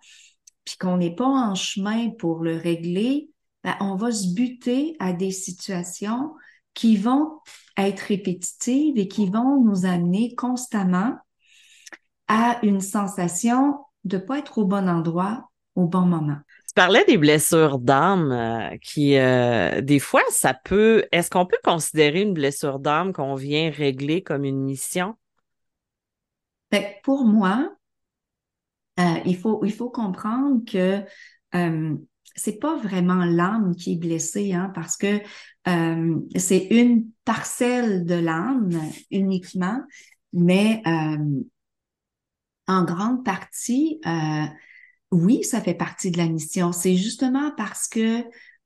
puis qu'on n'est pas en chemin pour le régler, ben, on va se buter à des situations qui vont être répétitives et qui vont nous amener constamment à une sensation de ne pas être au bon endroit au bon moment. Tu parlais des blessures d'âme euh, qui, euh, des fois, ça peut. Est-ce qu'on peut considérer une blessure d'âme qu'on vient régler comme une mission? Ben, pour moi, euh, il, faut, il faut comprendre que c'est pas vraiment l'âme qui est blessée, hein, parce que c'est une parcelle de l'âme uniquement, mais en grande partie, euh, oui, ça fait partie de la mission. C'est justement parce que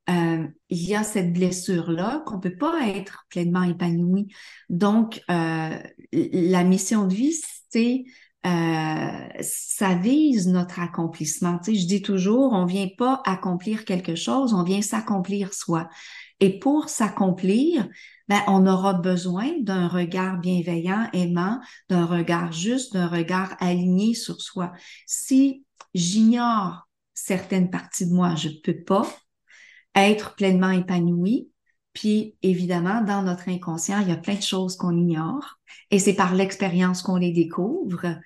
euh, il y a cette blessure-là qu'on peut pas être pleinement épanoui. Donc, euh, la mission de vie, c'est ça vise notre accomplissement. Tu sais, je dis toujours, on vient pas accomplir quelque chose, on vient s'accomplir soi. Et pour s'accomplir, ben, on aura besoin d'un regard bienveillant, aimant, d'un regard juste, d'un regard aligné sur soi. Si j'ignore certaines parties de moi, je peux pas être pleinement épanouie. Puis évidemment, dans notre inconscient, il y a plein de choses qu'on ignore et c'est par l'expérience qu'on les découvre.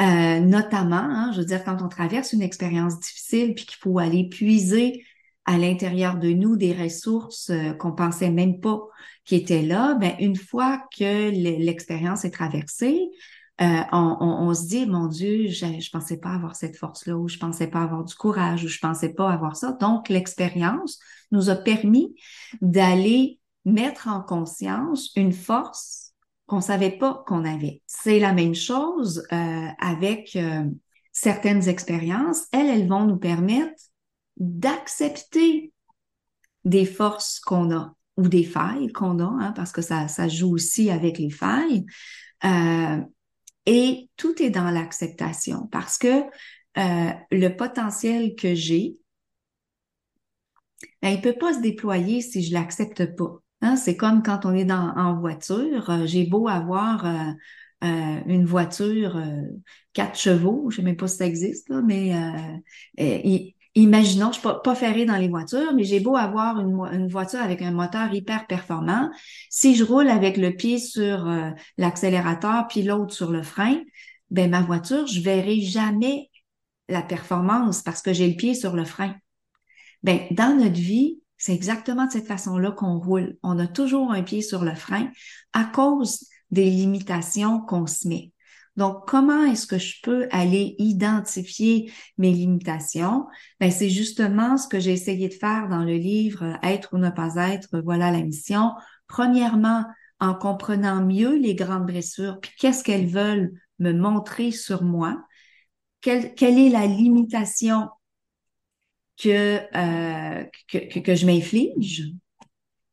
Euh, notamment, hein, je veux dire, quand on traverse une expérience difficile puis qu'il faut aller puiser à l'intérieur de nous des ressources euh, qu'on pensait même pas qui étaient là, ben une fois que l'expérience est traversée, euh, on, on, se dit mon Dieu, je, je pensais pas avoir cette force-là, ou je pensais pas avoir du courage, ou je pensais pas avoir ça. Donc l'expérience nous a permis d'aller mettre en conscience une force qu'on savait pas qu'on avait. C'est la même chose euh, avec euh, certaines expériences. Elles, elles vont nous permettre d'accepter des forces qu'on a ou des failles qu'on a, hein, parce que ça, ça joue aussi avec les failles. Et tout est dans l'acceptation parce que euh, le potentiel que j'ai, ben, il peut pas se déployer si je l'accepte pas. Hein. C'est comme quand on est dans, en voiture. Euh, j'ai beau avoir euh, euh, une voiture quatre chevaux, je sais même pas si ça existe, là, mais il, imaginons, je ne suis pas, ferrée dans les voitures, mais j'ai beau avoir une, voiture avec un moteur hyper performant. Si je roule avec le pied sur euh, l'accélérateur puis l'autre sur le frein, ben ma voiture, je verrai jamais la performance parce que j'ai le pied sur le frein. Ben dans notre vie, c'est exactement de cette façon-là qu'on roule. On a toujours un pied sur le frein à cause des limitations qu'on se met. Donc, comment est-ce que je peux aller identifier mes limitations? Ben, c'est justement ce que j'ai essayé de faire dans le livre Être ou ne pas être, voilà la mission. Premièrement, en comprenant mieux les grandes blessures, puis qu'est-ce qu'elles veulent me montrer sur moi, quelle, quelle est la limitation que, euh, que, que, je m'inflige,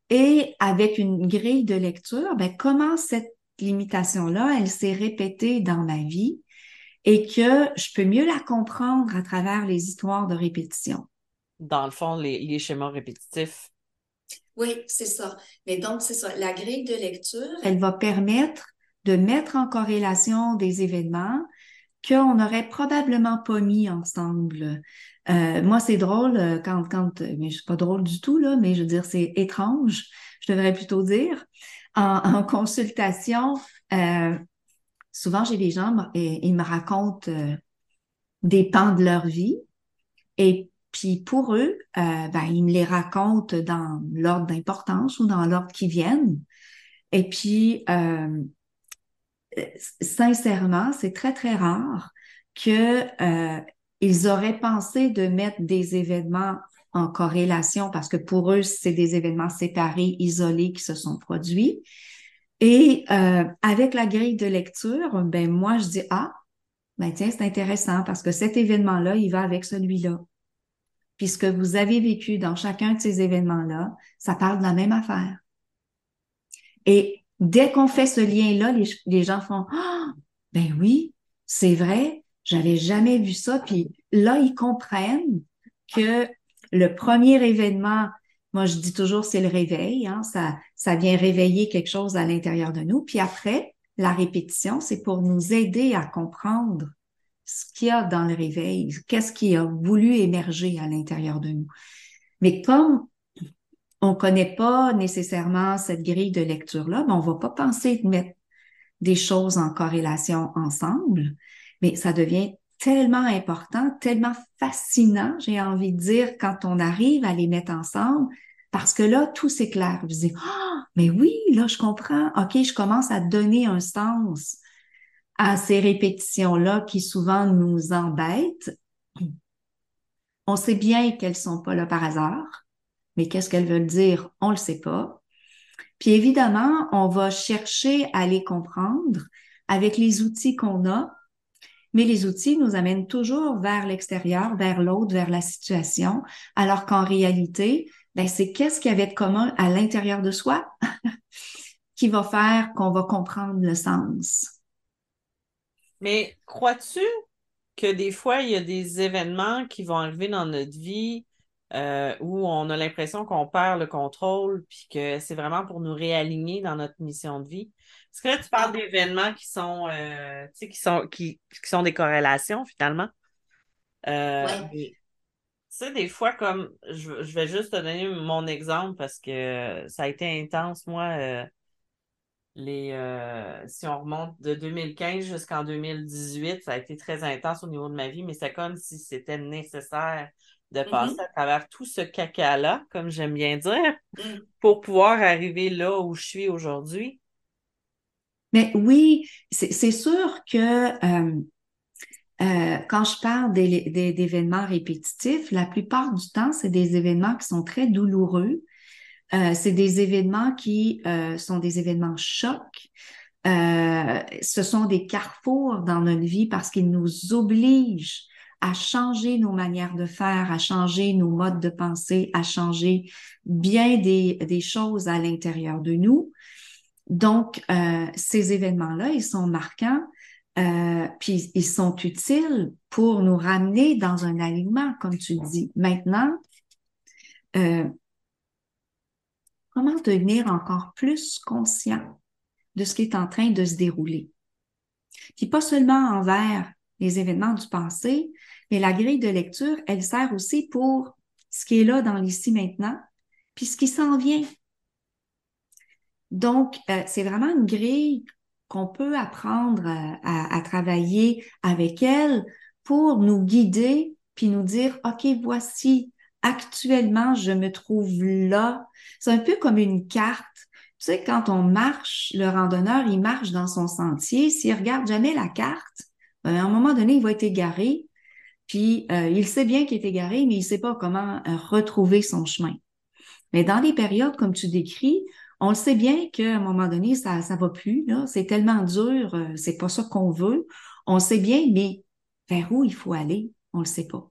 et avec une grille de lecture, ben, comment cette limitation-là, elle s'est répétée dans ma vie et que je peux mieux la comprendre à travers les histoires de répétition. Dans le fond, les, schémas répétitifs. Oui, c'est ça. Mais donc, c'est ça. La grille de lecture, elle va permettre de mettre en corrélation des événements qu'on n'aurait probablement pas mis ensemble. Euh, moi, c'est drôle euh, quand, quand, mais c'est pas drôle du tout, là, mais je veux dire, c'est étrange, je devrais plutôt dire en, consultation, euh, souvent j'ai des gens, et, ils me racontent euh, des pans de leur vie. Et puis pour eux, euh, ben, ils me les racontent dans l'ordre d'importance ou dans l'ordre qui viennent. Et puis, sincèrement, c'est très, très rare que ils auraient pensé de mettre des événements en corrélation parce que pour eux, c'est des événements séparés, isolés qui se sont produits. Et euh, avec la grille de lecture, ben moi, je dis, ah, ben tiens, c'est intéressant parce que cet événement-là, il va avec celui-là. Puisque vous avez vécu dans chacun de ces événements-là, ça parle de la même affaire. Et dès qu'on fait ce lien-là, les, les, gens font, ah, ben oui, c'est vrai, j'avais jamais vu ça. Puis là, ils comprennent que le premier événement, moi je dis toujours c'est le réveil, hein, ça, ça vient réveiller quelque chose à l'intérieur de nous. Puis après, la répétition, c'est pour nous aider à comprendre ce qu'il y a dans le réveil, qu'est-ce qui a voulu émerger à l'intérieur de nous. Mais comme on connaît pas nécessairement cette grille de lecture-là, ben on va pas penser de mettre des choses en corrélation ensemble, mais ça devient tellement important, tellement fascinant, j'ai envie de dire, quand on arrive à les mettre ensemble, parce que là, tout s'éclaire. Vous dites, ah, mais oui, là, je comprends. OK, je commence à donner un sens à ces répétitions-là qui souvent nous embêtent. On sait bien qu'elles sont pas là par hasard, mais qu'est-ce qu'elles veulent dire? On le sait pas. Puis évidemment, on va chercher à les comprendre avec les outils qu'on a, mais les outils nous amènent toujours vers l'extérieur, vers l'autre, vers la situation, alors qu'en réalité, ben, c'est qu'est-ce qu'il y avait de commun à l'intérieur de soi qui va faire qu'on va comprendre le sens. Mais crois-tu que des fois, il y a des événements qui vont arriver dans notre vie euh, où on a l'impression qu'on perd le contrôle, puis que c'est vraiment pour nous réaligner dans notre mission de vie? Est-ce que là, tu parles d'événements qui sont, euh, qui sont, qui, qui, sont des corrélations finalement? Euh, Tu sais, des fois, comme je, je, vais juste te donner mon exemple parce que ça a été intense, moi. Euh, les, euh, si on remonte de 2015 jusqu'en 2018, ça a été très intense au niveau de ma vie, mais c'est comme si c'était nécessaire de mm-hmm. passer à travers tout ce caca-là, comme j'aime bien dire, mm. pour pouvoir arriver là où je suis aujourd'hui. Mais oui, c'est sûr que euh, euh, quand je parle d'événements répétitifs, la plupart du temps, c'est des événements qui sont très douloureux. Euh, c'est des événements qui sont des événements chocs. ce sont des carrefours dans notre vie parce qu'ils nous obligent à changer nos manières de faire, à changer nos modes de pensée, à changer bien des, des choses à l'intérieur de nous. Donc, euh, ces événements-là, ils sont marquants, euh, puis ils sont utiles pour nous ramener dans un alignement, comme tu dis. Maintenant, euh, comment devenir encore plus conscient de ce qui est en train de se dérouler? Puis pas seulement envers les événements du passé, mais la grille de lecture, elle sert aussi pour ce qui est là dans l'ici maintenant, puis ce qui s'en vient donc, euh, c'est vraiment une grille qu'on peut apprendre euh, à, travailler avec elle pour nous guider, puis nous dire, OK, voici, actuellement, je me trouve là. C'est un peu comme une carte. Tu sais, quand on marche, le randonneur, il marche dans son sentier. S'il regarde jamais la carte, ben, à un moment donné, il va être égaré. Puis, euh, il sait bien qu'il est égaré, mais il sait pas comment retrouver son chemin. Mais dans des périodes comme tu décris, on le sait bien qu'à un moment donné, ça ça va plus, là. C'est tellement dur, euh, c'est pas ça qu'on veut. On le sait bien, mais vers où il faut aller, on le sait pas.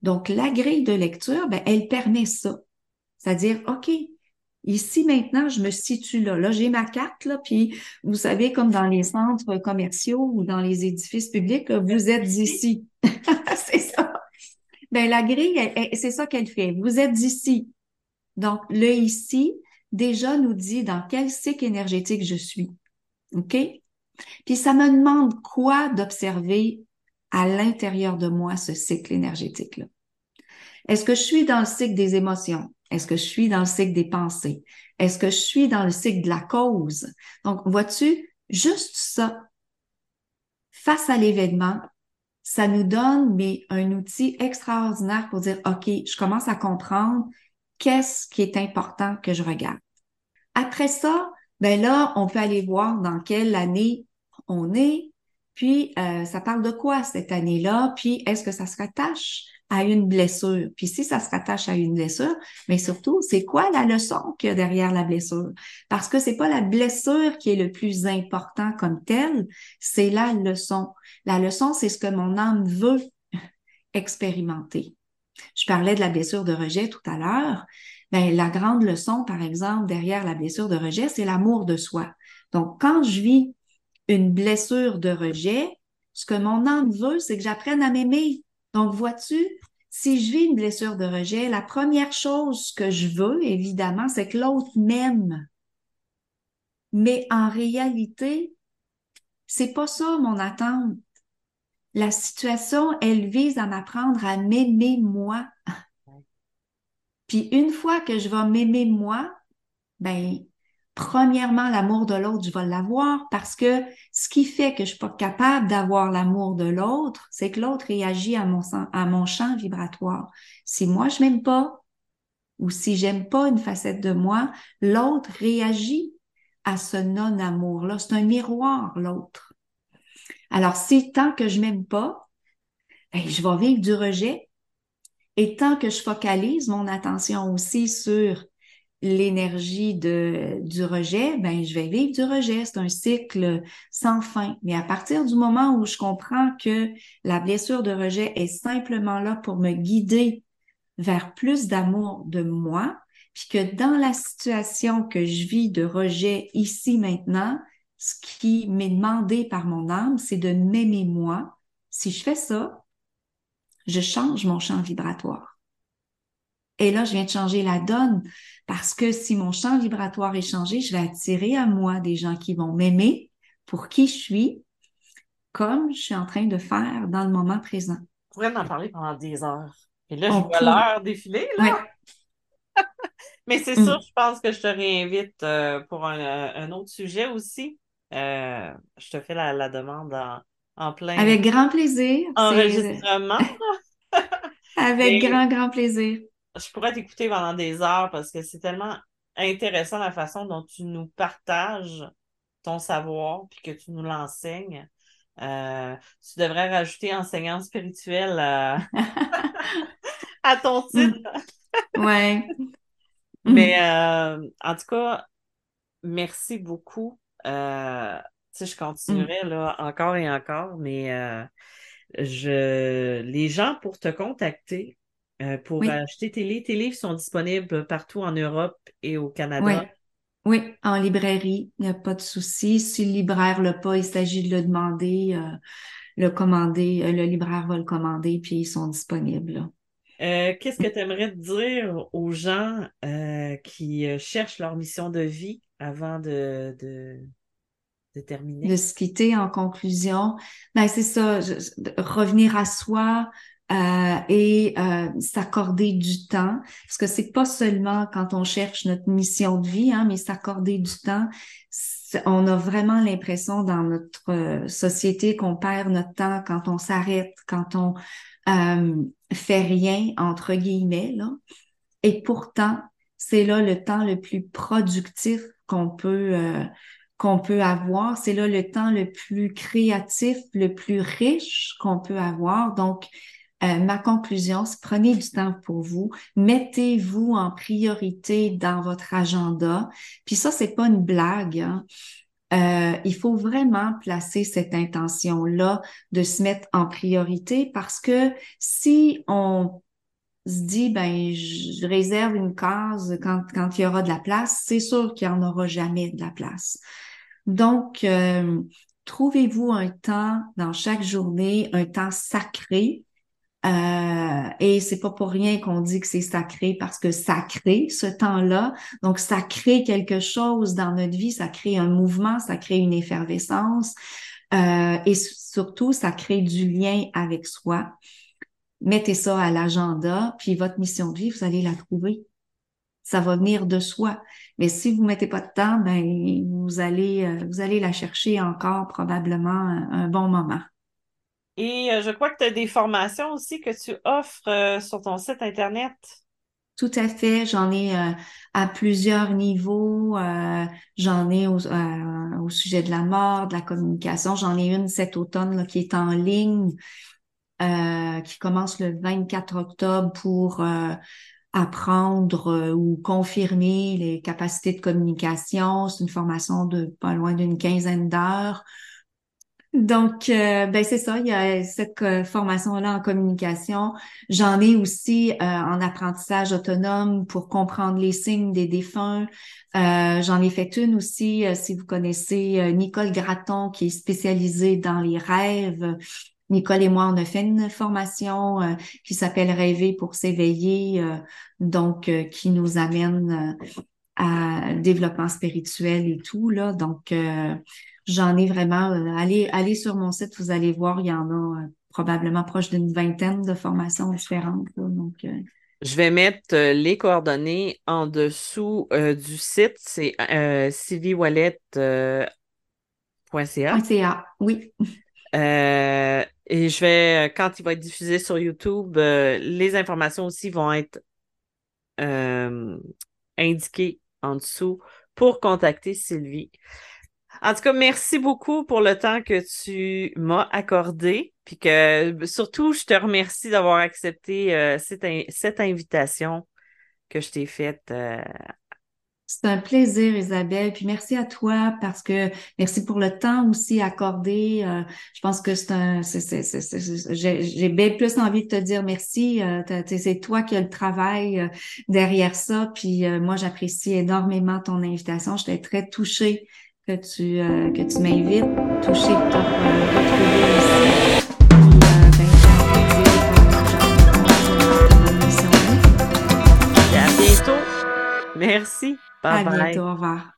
Donc, la grille de lecture, ben, elle permet ça. C'est-à-dire, OK, ici maintenant, je me situe là. Là, j'ai ma carte, là, puis vous savez, comme dans les centres commerciaux ou dans les édifices publics, vous êtes ici. c'est ça. Ben, la grille, c'est ça qu'elle fait. Vous êtes ici. Donc, le ici, déjà nous dit dans quel cycle énergétique je suis. OK? Puis ça me demande quoi d'observer à l'intérieur de moi ce cycle énergétique-là? Est-ce que je suis dans le cycle des émotions? Est-ce que je suis dans le cycle des pensées? Est-ce que je suis dans le cycle de la cause? Donc, vois-tu, juste ça, face à l'événement, ça nous donne mais, un outil extraordinaire pour dire, OK, je commence à comprendre qu'est-ce qui est important que je regarde. Après ça, ben là, on peut aller voir dans quelle année on est, puis euh, ça parle de quoi cette année-là, puis est-ce que ça se rattache à une blessure? Puis si ça se rattache à une blessure, mais surtout, c'est quoi la leçon qu'il y a derrière la blessure? Parce que c'est pas la blessure qui est le plus important comme telle, c'est la leçon. La leçon, c'est ce que mon âme veut expérimenter. Je parlais de la blessure de rejet tout à l'heure. Ben, la grande leçon, par exemple, derrière la blessure de rejet, c'est l'amour de soi. Donc, quand je vis une blessure de rejet, ce que mon âme veut, c'est que j'apprenne à m'aimer. Donc, vois-tu, si je vis une blessure de rejet, la première chose que je veux, évidemment, c'est que l'autre m'aime. Mais en réalité, c'est pas ça mon attente. La situation, elle vise à m'apprendre à m'aimer moi. Puis une fois que je vais m'aimer moi, ben, premièrement, l'amour de l'autre, je vais l'avoir parce que ce qui fait que je suis pas capable d'avoir l'amour de l'autre, c'est que l'autre réagit à mon, à mon champ vibratoire. Si moi, je m'aime pas, ou si j'aime pas une facette de moi, l'autre réagit à ce non-amour-là. C'est un miroir, l'autre. Alors, si tant que je m'aime pas, ben, je vais vivre du rejet. Et tant que je focalise mon attention aussi sur l'énergie du rejet, ben, je vais vivre du rejet. C'est un cycle sans fin. Mais à partir du moment où je comprends que la blessure de rejet est simplement là pour me guider vers plus d'amour de moi, puis que dans la situation que je vis de rejet ici maintenant, ce qui m'est demandé par mon âme, c'est de m'aimer moi. Si je fais ça, je change mon champ vibratoire. Et là, je viens de changer la donne parce que si mon champ vibratoire est changé, je vais attirer à moi des gens qui vont m'aimer pour qui je suis, comme je suis en train de faire dans le moment présent. On pourrait en parler pendant des heures. Et là, je vois l'heure défiler, là. Mais c'est sûr, mm. je pense que je te réinvite euh, pour un, autre sujet aussi. Euh, je te fais la, demande en, plein. Avec grand plaisir. Enregistrement. Avec grand, grand plaisir. Je pourrais t'écouter pendant des heures parce que c'est tellement intéressant la façon dont tu nous partages ton savoir puis que tu nous l'enseignes. Euh, tu devrais rajouter enseignant spirituel à, ton mm. titre. ouais. Mais euh, en tout cas, merci beaucoup. Euh, je continuerai mm. là encore et encore, mais euh, je les gens pour te contacter, euh, pour acheter tes livres, tes livres sont disponibles partout en Europe et au Canada. Oui, en librairie, il n'y a pas de souci. Si le libraire l'a pas, il s'agit de le demander, le commander, le libraire va le commander, puis ils sont disponibles. Qu'est-ce que tu aimerais dire aux gens qui cherchent leur mission de vie avant de, de terminer? De se quitter en conclusion. Ben, c'est ça, revenir à soi, euh, et euh, s'accorder du temps, parce que c'est pas seulement quand on cherche notre mission de vie, hein, mais s'accorder du temps. On a vraiment l'impression dans notre euh, société qu'on perd notre temps quand on s'arrête, quand on fait rien entre guillemets là. Et pourtant, c'est là le temps le plus productif qu'on peut qu'on peut avoir. C'est là le temps le plus créatif, le plus riche qu'on peut avoir. Donc, euh, ma conclusion, c'est prenez du temps pour vous, mettez-vous en priorité dans votre agenda. Puis ça, c'est pas une blague. Hein. Euh, il faut vraiment placer cette intention-là de se mettre en priorité parce que si on se dit, ben, je réserve une case quand, quand il y aura de la place, c'est sûr qu'il n'y en aura jamais de la place. Donc, euh, trouvez-vous un temps dans chaque journée, un temps sacré. Euh, et c'est pas pour rien qu'on dit que c'est sacré parce que ça crée ce temps-là. Donc, ça crée quelque chose dans notre vie, ça crée un mouvement, ça crée une effervescence euh, et surtout, ça crée du lien avec soi. Mettez ça à l'agenda, puis votre mission de vie, vous allez la trouver ça va venir de soi. Mais si vous mettez pas de temps, ben vous allez euh, vous allez la chercher encore probablement un, bon moment. Et euh, je crois que tu as des formations aussi que tu offres euh, sur ton site internet. Tout à fait. J'en ai à plusieurs niveaux. j'en ai au, au, sujet de la mort, de la communication. J'en ai une cet automne là, qui est en ligne, qui commence le 24 octobre pour apprendre euh, ou confirmer les capacités de communication. C'est une formation de pas loin d'une quinzaine d'heures. Donc, euh, ben c'est ça, il y a cette euh, formation-là en communication. J'en ai aussi en apprentissage autonome pour comprendre les signes des défunts. J'en ai fait une aussi, si vous connaissez Nicole Gratton, qui est spécialisée dans les rêves. Nicole et moi, on a fait une formation euh, qui s'appelle Rêver pour s'éveiller, euh, donc euh, qui nous amène à développement spirituel et tout là. Donc j'en ai vraiment. allez, allez sur mon site, vous allez voir, il y en a probablement proche d'une vingtaine de formations différentes. donc, je vais mettre les coordonnées en dessous du site. C'est euh, oui. Et je vais, quand il va être diffusé sur YouTube, les informations aussi vont être indiquées en dessous pour contacter Sylvie. En tout cas, merci beaucoup pour le temps que tu m'as accordé. Puis que surtout, je te remercie d'avoir accepté euh, cette, invitation que je t'ai faite. Euh. C'est un plaisir, Isabelle. Puis merci à toi parce que merci pour le temps aussi accordé. Euh, je pense que c'est un. J'ai bien plus envie de te dire merci. c'est toi qui as le travail derrière ça. Puis moi, j'apprécie énormément ton invitation. J'étais très touchée que tu, euh, que tu m'invites, toucher pour euh, retrouver aussi. Et à bientôt. Merci. Bye à bientôt. Au revoir.